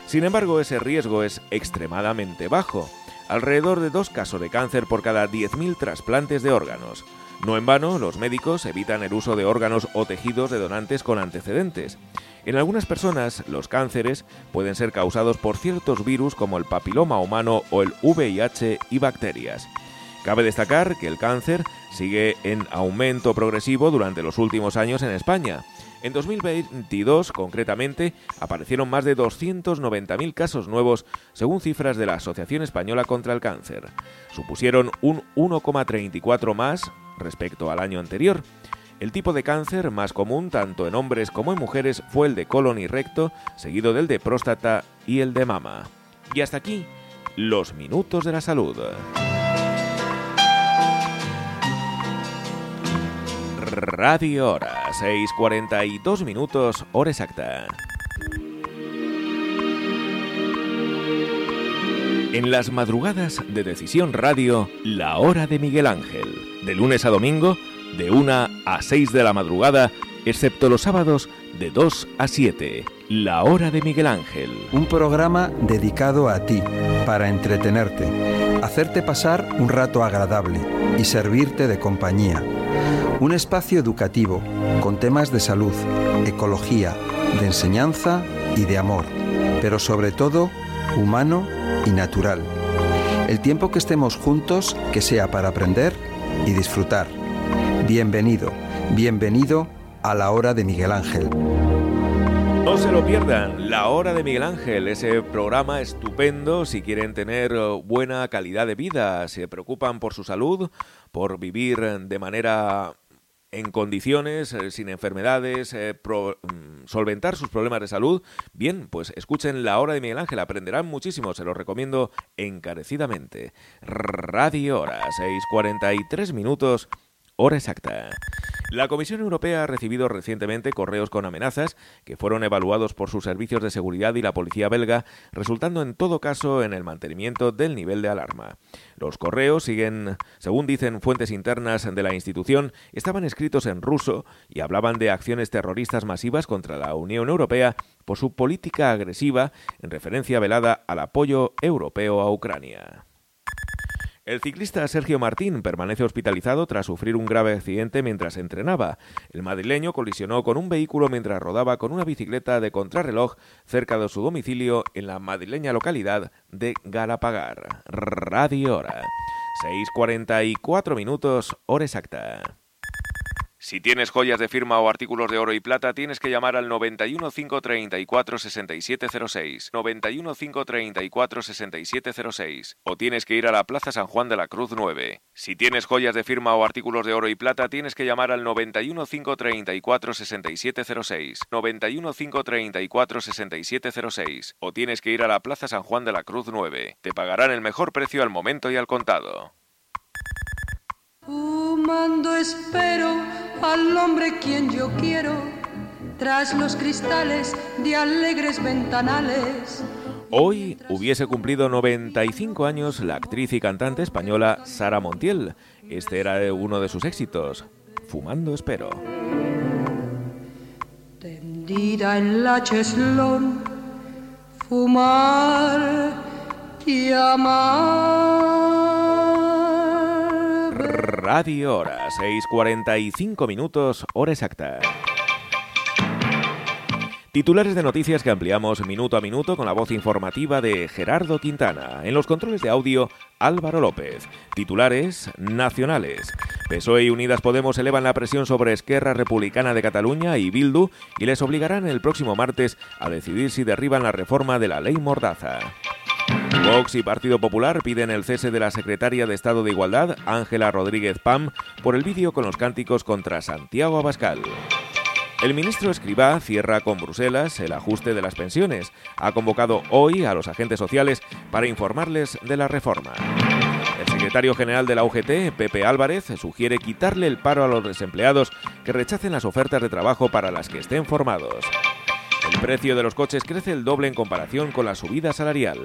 Sin embargo, ese riesgo es extremadamente bajo alrededor de dos casos de cáncer por cada 10.000 trasplantes de órganos. No en vano, los médicos evitan el uso de órganos o tejidos de donantes con antecedentes. En algunas personas, los cánceres pueden ser causados por ciertos virus como el papiloma humano o el VIH y bacterias. Cabe destacar que el cáncer sigue en aumento progresivo durante los últimos años en España. En 2022, concretamente, aparecieron más de 290.000 casos nuevos, según cifras de la Asociación Española contra el Cáncer. Supusieron un 1,34 más respecto al año anterior. El tipo de cáncer más común tanto en hombres como en mujeres fue el de colon y recto, seguido del de próstata y el de mama. Y hasta aquí, los minutos de la salud. Radio Hora, 6.42 minutos, hora exacta. En las madrugadas de Decisión Radio, la hora de Miguel Ángel. De lunes a domingo, de 1 a 6 de la madrugada, excepto los sábados, de 2 a 7. La hora de Miguel Ángel. Un programa dedicado a ti, para entretenerte, hacerte pasar un rato agradable y servirte de compañía. Un espacio educativo, con temas de salud, ecología, de enseñanza y de amor, pero sobre todo humano y natural. El tiempo que estemos juntos, que sea para aprender y disfrutar. Bienvenido, bienvenido a la hora de Miguel Ángel. No se lo pierdan, La Hora de Miguel Ángel, ese programa estupendo si quieren tener eh, buena calidad de vida, se preocupan por su salud, por vivir de manera en condiciones, eh, sin enfermedades, eh, mm, solventar sus problemas de salud, bien, pues escuchen La Hora de Miguel Ángel, aprenderán muchísimo, se los recomiendo encarecidamente. Radio Hora, 6.43 minutos, hora exacta. La Comisión Europea ha recibido recientemente correos con amenazas que fueron evaluados por sus servicios de seguridad y la policía belga, resultando en todo caso en el mantenimiento del nivel de alarma. Los correos siguen, según dicen fuentes internas de la institución, estaban escritos en ruso y hablaban de acciones terroristas masivas contra la Unión Europea por su política agresiva en referencia velada al apoyo europeo a Ucrania. El ciclista Sergio Martín permanece hospitalizado tras sufrir un grave accidente mientras entrenaba. El madrileño colisionó con un vehículo mientras rodaba con una bicicleta de contrarreloj cerca de su domicilio en la madrileña localidad de Galapagar. Radio Hora. 6.44 minutos, hora exacta. Si tienes joyas de firma o artículos de oro y plata, tienes que llamar al 91 534 6706. 91 534 6706. O tienes que ir a la Plaza San Juan de la Cruz 9. Si tienes joyas de firma o artículos de oro y plata, tienes que llamar al 91 534 6706. 91 534 6706. O tienes que ir a la Plaza San Juan de la Cruz 9. Te pagarán el mejor precio al momento y al contado. Fumando espero al hombre quien yo quiero, tras los cristales de alegres ventanales. Hoy hubiese cumplido 95 años la actriz y cantante española Sara Montiel. Este era uno de sus éxitos, Fumando Espero. Tendida en la cheslón, fumar y amar. Radio Hora, 6.45 minutos, hora exacta. Titulares de noticias que ampliamos minuto a minuto con la voz informativa de Gerardo Quintana. En los controles de audio, Álvaro López. Titulares nacionales. PSOE y Unidas Podemos elevan la presión sobre Esquerra Republicana de Cataluña y Bildu y les obligarán el próximo martes a decidir si derriban la reforma de la ley Mordaza. Vox y Partido Popular piden el cese de la secretaria de Estado de Igualdad, Ángela Rodríguez Pam, por el vídeo con los cánticos contra Santiago Abascal. El ministro Escribá cierra con Bruselas el ajuste de las pensiones. Ha convocado hoy a los agentes sociales para informarles de la reforma. El secretario general de la UGT, Pepe Álvarez, sugiere quitarle el paro a los desempleados que rechacen las ofertas de trabajo para las que estén formados. El precio de los coches crece el doble en comparación con la subida salarial.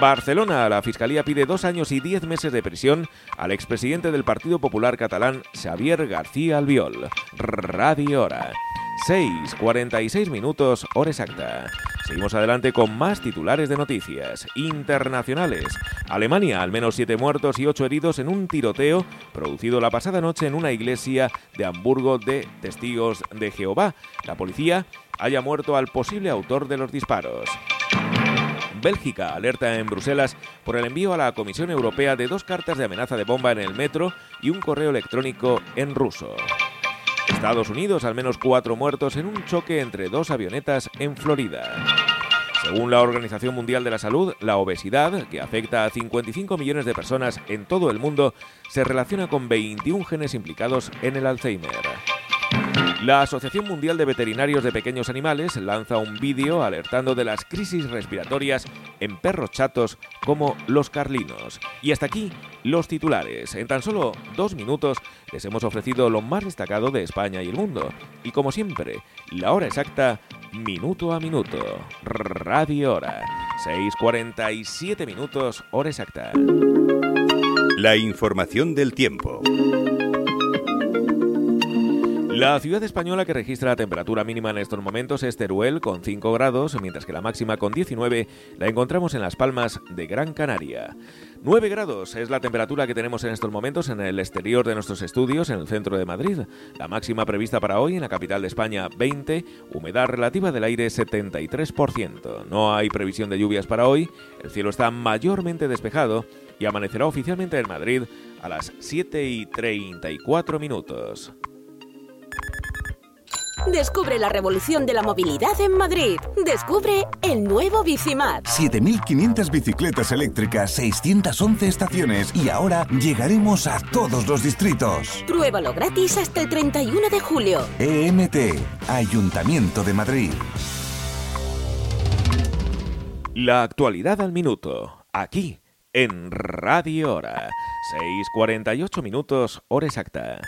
Barcelona, la Fiscalía pide dos años y diez meses de prisión al expresidente del Partido Popular catalán, Xavier García Albiol. Radio Hora. 6.46 minutos, hora exacta. Seguimos adelante con más titulares de noticias internacionales. Alemania, al menos siete muertos y ocho heridos en un tiroteo producido la pasada noche en una iglesia de Hamburgo de Testigos de Jehová. La policía haya muerto al posible autor de los disparos. Bélgica alerta en Bruselas por el envío a la Comisión Europea de dos cartas de amenaza de bomba en el metro y un correo electrónico en ruso. Estados Unidos, al menos cuatro muertos en un choque entre dos avionetas en Florida. Según la Organización Mundial de la Salud, la obesidad, que afecta a 55 millones de personas en todo el mundo, se relaciona con 21 genes implicados en el Alzheimer. La Asociación Mundial de Veterinarios de Pequeños Animales lanza un vídeo alertando de las crisis respiratorias en perros chatos como los carlinos. Y hasta aquí los titulares. En tan solo dos minutos les hemos ofrecido lo más destacado de España y el mundo. Y como siempre, la hora exacta, minuto a minuto. Radio Hora. 6.47 minutos, hora exacta. La información del tiempo. La ciudad española que registra la temperatura mínima en estos momentos es Teruel con 5 grados, mientras que la máxima con 19 la encontramos en Las Palmas de Gran Canaria. 9 grados es la temperatura que tenemos en estos momentos en el exterior de nuestros estudios en el centro de Madrid. La máxima prevista para hoy en la capital de España 20, humedad relativa del aire 73%. No hay previsión de lluvias para hoy, el cielo está mayormente despejado y amanecerá oficialmente en Madrid a las 7 y 34 minutos. Descubre la revolución de la movilidad en Madrid. Descubre el nuevo Bicimar. 7.500 bicicletas eléctricas, 611 estaciones y ahora llegaremos a todos los distritos. Pruébalo gratis hasta el 31 de julio. EMT, Ayuntamiento de Madrid. La actualidad al minuto, aquí en Radio Hora. 6.48 minutos, hora exacta.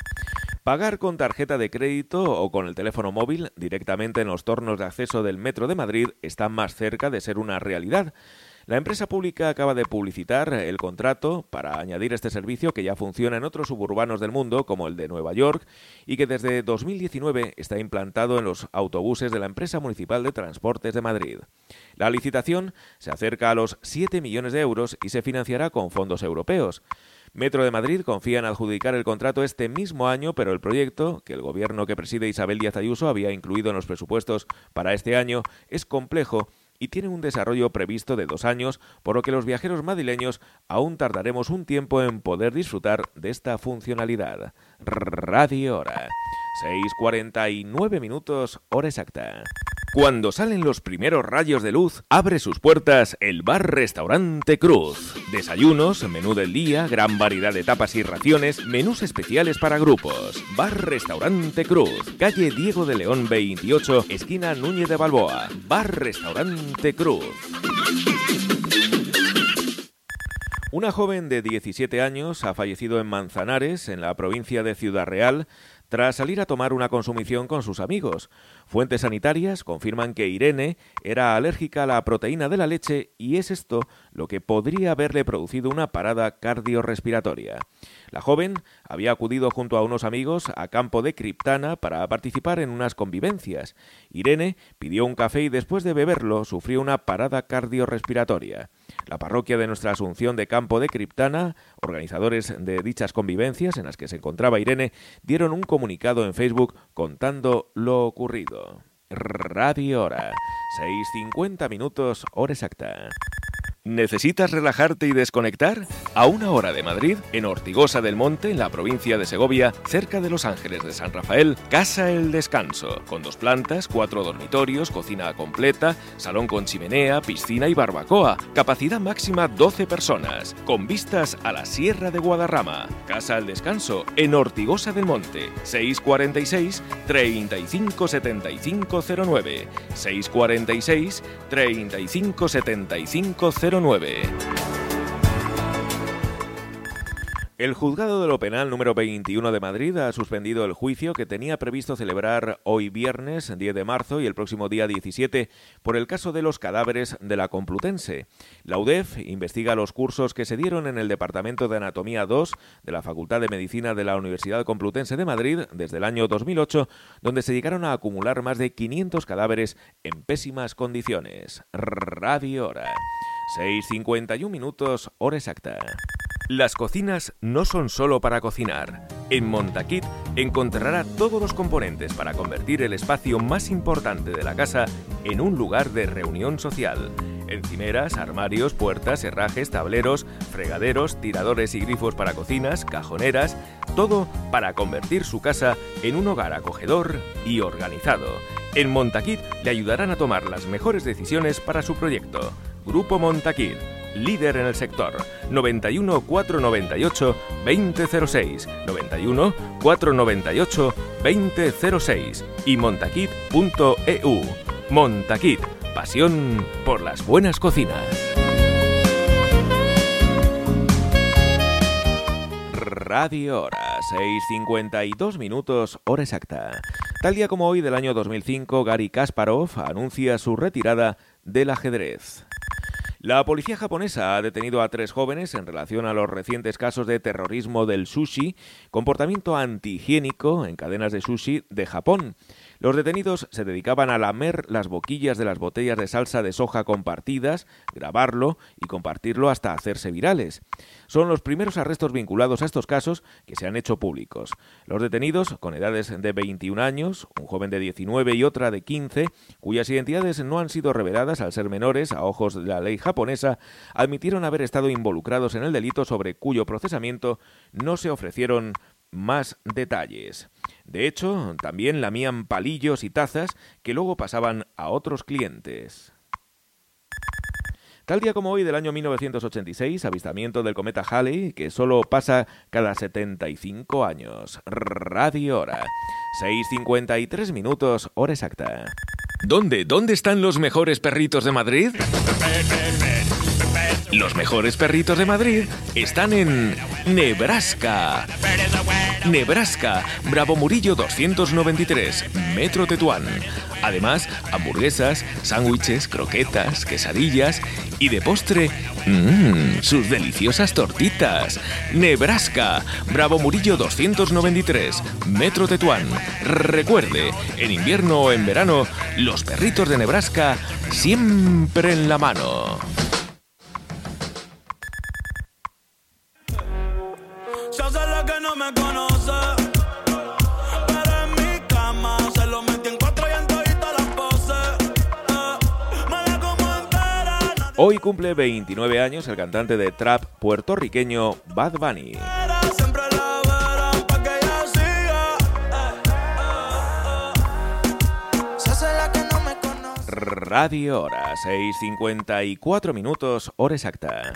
Pagar con tarjeta de crédito o con el teléfono móvil directamente en los tornos de acceso del Metro de Madrid está más cerca de ser una realidad. La empresa pública acaba de publicitar el contrato para añadir este servicio que ya funciona en otros suburbanos del mundo, como el de Nueva York, y que desde 2019 está implantado en los autobuses de la empresa municipal de transportes de Madrid. La licitación se acerca a los 7 millones de euros y se financiará con fondos europeos. Metro de Madrid confía en adjudicar el contrato este mismo año, pero el proyecto, que el gobierno que preside Isabel Díaz Ayuso había incluido en los presupuestos para este año, es complejo y tiene un desarrollo previsto de dos años, por lo que los viajeros madrileños aún tardaremos un tiempo en poder disfrutar de esta funcionalidad. Radio Hora. 6.49 minutos, hora exacta. Cuando salen los primeros rayos de luz, abre sus puertas el bar-restaurante Cruz. Desayunos, menú del día, gran variedad de tapas y raciones, menús especiales para grupos. Bar-restaurante Cruz, calle Diego de León 28, esquina Núñez de Balboa. Bar-restaurante Cruz. Una joven de 17 años ha fallecido en Manzanares, en la provincia de Ciudad Real, tras salir a tomar una consumición con sus amigos. Fuentes sanitarias confirman que Irene era alérgica a la proteína de la leche y es esto lo que podría haberle producido una parada cardiorrespiratoria. La joven había acudido junto a unos amigos a campo de Criptana para participar en unas convivencias. Irene pidió un café y después de beberlo sufrió una parada cardiorrespiratoria. La parroquia de Nuestra Asunción de Campo de Criptana, organizadores de dichas convivencias en las que se encontraba Irene, dieron un comunicado en Facebook contando lo ocurrido. Radio Hora. 6.50 minutos, hora exacta. ¿Necesitas relajarte y desconectar? A una hora de Madrid, en Ortigosa del Monte, en la provincia de Segovia, cerca de Los Ángeles de San Rafael, Casa El Descanso, con dos plantas, cuatro dormitorios, cocina completa, salón con chimenea, piscina y barbacoa. Capacidad máxima 12 personas, con vistas a la Sierra de Guadarrama. Casa El Descanso, en Ortigosa del Monte, 646 35 75 09. 646 35 75 09. El juzgado de lo penal número 21 de Madrid ha suspendido el juicio que tenía previsto celebrar hoy viernes 10 de marzo y el próximo día 17 por el caso de los cadáveres de la Complutense. La UDEF investiga los cursos que se dieron en el Departamento de Anatomía 2 de la Facultad de Medicina de la Universidad Complutense de Madrid desde el año 2008, donde se llegaron a acumular más de 500 cadáveres en pésimas condiciones. Radio Hora. 6.51 minutos, hora exacta. Las cocinas no son solo para cocinar. En Montaquit encontrará todos los componentes para convertir el espacio más importante de la casa en un lugar de reunión social. Encimeras, armarios, puertas, herrajes, tableros, fregaderos, tiradores y grifos para cocinas, cajoneras, todo para convertir su casa en un hogar acogedor y organizado. En Montaquit le ayudarán a tomar las mejores decisiones para su proyecto. Grupo Montaquid, líder en el sector. 91 498 2006, 91 498 2006 y montaquid.eu. Montaquid, pasión por las buenas cocinas. Radio Hora, 6.52 minutos, hora exacta. Tal día como hoy del año 2005, Gary Kasparov anuncia su retirada del ajedrez. La policía japonesa ha detenido a tres jóvenes en relación a los recientes casos de terrorismo del sushi, comportamiento antihigiénico en cadenas de sushi de Japón. Los detenidos se dedicaban a lamer las boquillas de las botellas de salsa de soja compartidas, grabarlo y compartirlo hasta hacerse virales. Son los primeros arrestos vinculados a estos casos que se han hecho públicos. Los detenidos, con edades de 21 años, un joven de 19 y otra de 15, cuyas identidades no han sido reveladas al ser menores a ojos de la ley japonesa, admitieron haber estado involucrados en el delito sobre cuyo procesamiento no se ofrecieron más detalles. De hecho, también lamían palillos y tazas que luego pasaban a otros clientes. Tal día como hoy del año 1986, avistamiento del cometa Halley, que solo pasa cada 75 años. Radio Hora. 6.53 minutos, hora exacta. ¿Dónde? ¿Dónde están los mejores perritos de Madrid? Los mejores perritos de Madrid están en Nebraska. Nebraska, Bravo Murillo 293, Metro Tetuán. Además, hamburguesas, sándwiches, croquetas, quesadillas y de postre, mmm, sus deliciosas tortitas. Nebraska, Bravo Murillo 293, Metro Tetuán. Recuerde, en invierno o en verano, los perritos de Nebraska siempre en la mano. Me conoce. Pero en mi cama se lo metí en cuatro y en todita las poses. Eh, como entera. Hoy cumple 29 años el cantante de trap puertorriqueño Bad Bunny. Me conoce. Radio Hora, 6.54 minutos, hora exacta.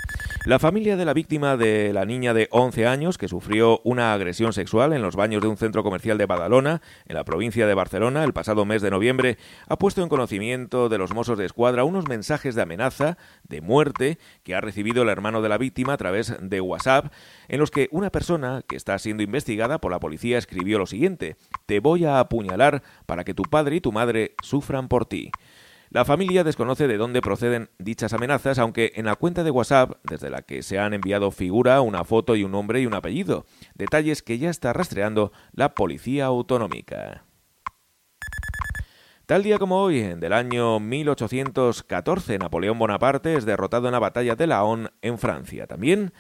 La familia de la víctima de la niña de 11 años que sufrió una agresión sexual en los baños de un centro comercial de Badalona, en la provincia de Barcelona, el pasado mes de noviembre, ha puesto en conocimiento de los Mossos de Escuadra unos mensajes de amenaza, de muerte, que ha recibido el hermano de la víctima a través de WhatsApp, en los que una persona que está siendo investigada por la policía escribió lo siguiente, te voy a apuñalar para que tu padre y tu madre sufran por ti. La familia desconoce de dónde proceden dichas amenazas, aunque en la cuenta de WhatsApp, desde la que se han enviado figura, una foto y un nombre y un apellido, detalles que ya está rastreando la Policía Autonómica. Tal día como hoy, del año 1814, Napoleón Bonaparte es derrotado en la batalla de Laon, en Francia. También,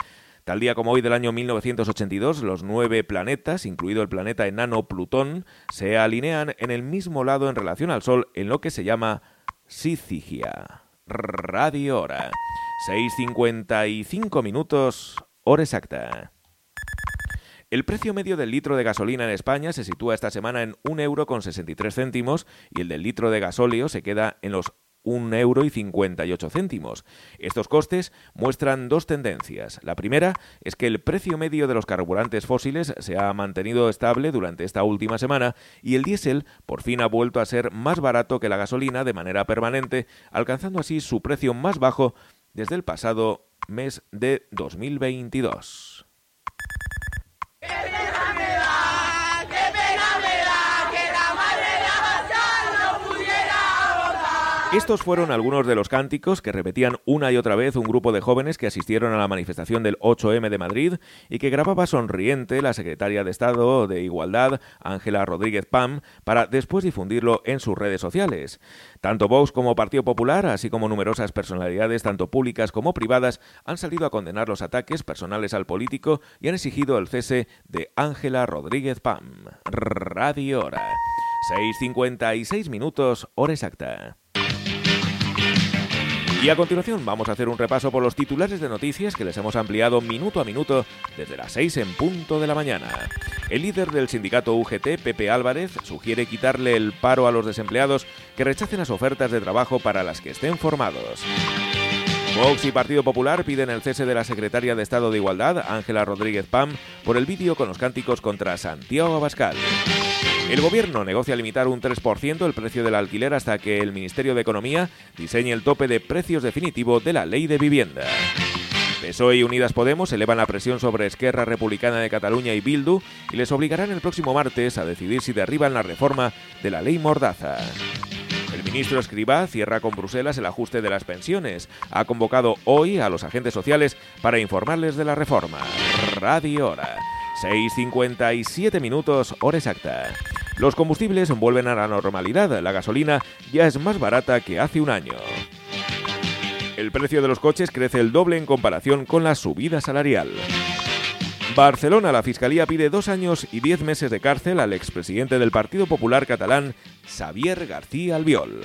tal día como hoy del año 1982, los nueve planetas, incluido el planeta enano Plutón, se alinean en el mismo lado en relación al Sol en lo que se llama Sicigia. Radio Hora. 6.55 minutos, hora exacta. El precio medio del litro de gasolina en España se sitúa esta semana en 1,63 euro con 63 céntimos y el del litro de gasóleo se queda en los 1 euro y 58 céntimos. Estos costes muestran dos tendencias. La primera es que el precio medio de los carburantes fósiles se ha mantenido estable durante esta última semana y el diésel por fin ha vuelto a ser más barato que la gasolina de manera permanente, alcanzando así su precio más bajo desde el pasado mes de 2022. Estos fueron algunos de los cánticos que repetían una y otra vez un grupo de jóvenes que asistieron a la manifestación del 8M de Madrid y que grababa sonriente la secretaria de Estado de Igualdad, Ángela Rodríguez Pam, para después difundirlo en sus redes sociales. Tanto Vox como Partido Popular, así como numerosas personalidades, tanto públicas como privadas, han salido a condenar los ataques personales al político y han exigido el cese de Ángela Rodríguez Pam. Radio Hora. 6.56 minutos, hora exacta. Y a continuación vamos a hacer un repaso por los titulares de noticias que les hemos ampliado minuto a minuto desde las 6 en punto de la mañana. El líder del sindicato UGT, Pepe Álvarez, sugiere quitarle el paro a los desempleados que rechacen las ofertas de trabajo para las que estén formados. Vox y Partido Popular piden el cese de la secretaria de Estado de Igualdad, Ángela Rodríguez Pam, por el vídeo con los cánticos contra Santiago Abascal. El gobierno negocia limitar un 3% el precio del alquiler hasta que el Ministerio de Economía diseñe el tope de precios definitivo de la ley de vivienda. PSOE y Unidas Podemos elevan la presión sobre Esquerra Republicana de Cataluña y Bildu y les obligarán el próximo martes a decidir si derriban la reforma de la ley Mordaza. El ministro Escribá cierra con Bruselas el ajuste de las pensiones. Ha convocado hoy a los agentes sociales para informarles de la reforma. Radio Hora. 6.57 minutos, hora exacta. Los combustibles vuelven a la normalidad. La gasolina ya es más barata que hace un año. El precio de los coches crece el doble en comparación con la subida salarial. Barcelona, la Fiscalía pide dos años y diez meses de cárcel al expresidente del Partido Popular catalán, Xavier García Albiol.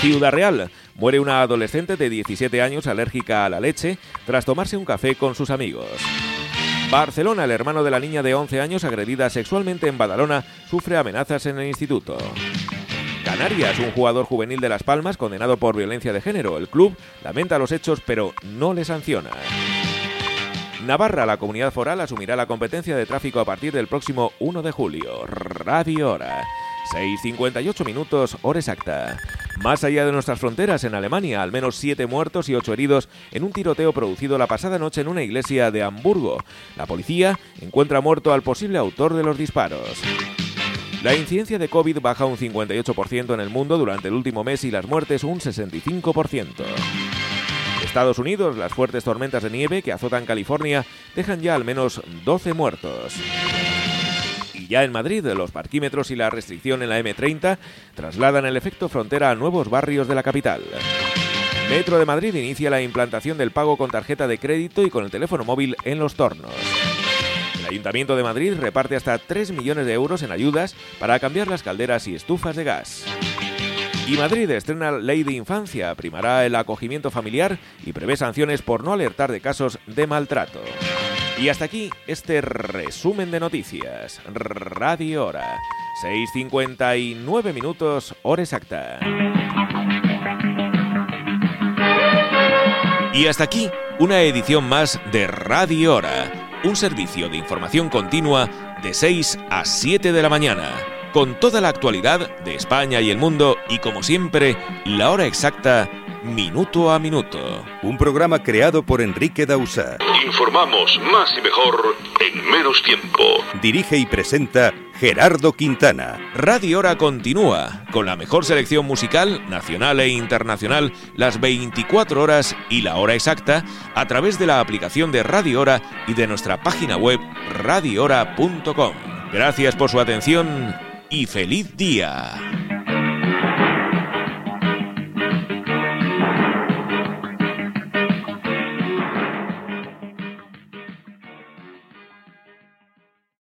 Ciudad Real, muere una adolescente de 17 años alérgica a la leche tras tomarse un café con sus amigos. Barcelona, el hermano de la niña de 11 años agredida sexualmente en Badalona, sufre amenazas en el instituto. Canarias, un jugador juvenil de Las Palmas condenado por violencia de género. El club lamenta los hechos pero no le sanciona. Navarra, la comunidad foral, asumirá la competencia de tráfico a partir del próximo 1 de julio. Radio Hora. 6.58 minutos, hora exacta. Más allá de nuestras fronteras, en Alemania, al menos 7 muertos y 8 heridos en un tiroteo producido la pasada noche en una iglesia de Hamburgo. La policía encuentra muerto al posible autor de los disparos. La incidencia de COVID baja un 58% en el mundo durante el último mes y las muertes un 65%. Estados Unidos, las fuertes tormentas de nieve que azotan California dejan ya al menos 12 muertos. Ya en Madrid, los parquímetros y la restricción en la M30 trasladan el efecto frontera a nuevos barrios de la capital. Metro de Madrid inicia la implantación del pago con tarjeta de crédito y con el teléfono móvil en los tornos. El Ayuntamiento de Madrid reparte hasta 3 millones de euros en ayudas para cambiar las calderas y estufas de gas. Y Madrid estrena ley de infancia, primará el acogimiento familiar y prevé sanciones por no alertar de casos de maltrato. Y hasta aquí este resumen de noticias. Radio Hora. 6.59 minutos, hora exacta. Y hasta aquí una edición más de Radio Hora, un servicio de información continua de 6 a 7 de la mañana, con toda la actualidad de España y el mundo y como siempre, la hora exacta, minuto a minuto. Un programa creado por Enrique Dausa. Informamos más y mejor en menos tiempo. Dirige y presenta Gerardo Quintana. Radio Hora continúa con la mejor selección musical nacional e internacional las 24 horas y la hora exacta a través de la aplicación de Radio Hora y de nuestra página web radiohora.com. Gracias por su atención y feliz día.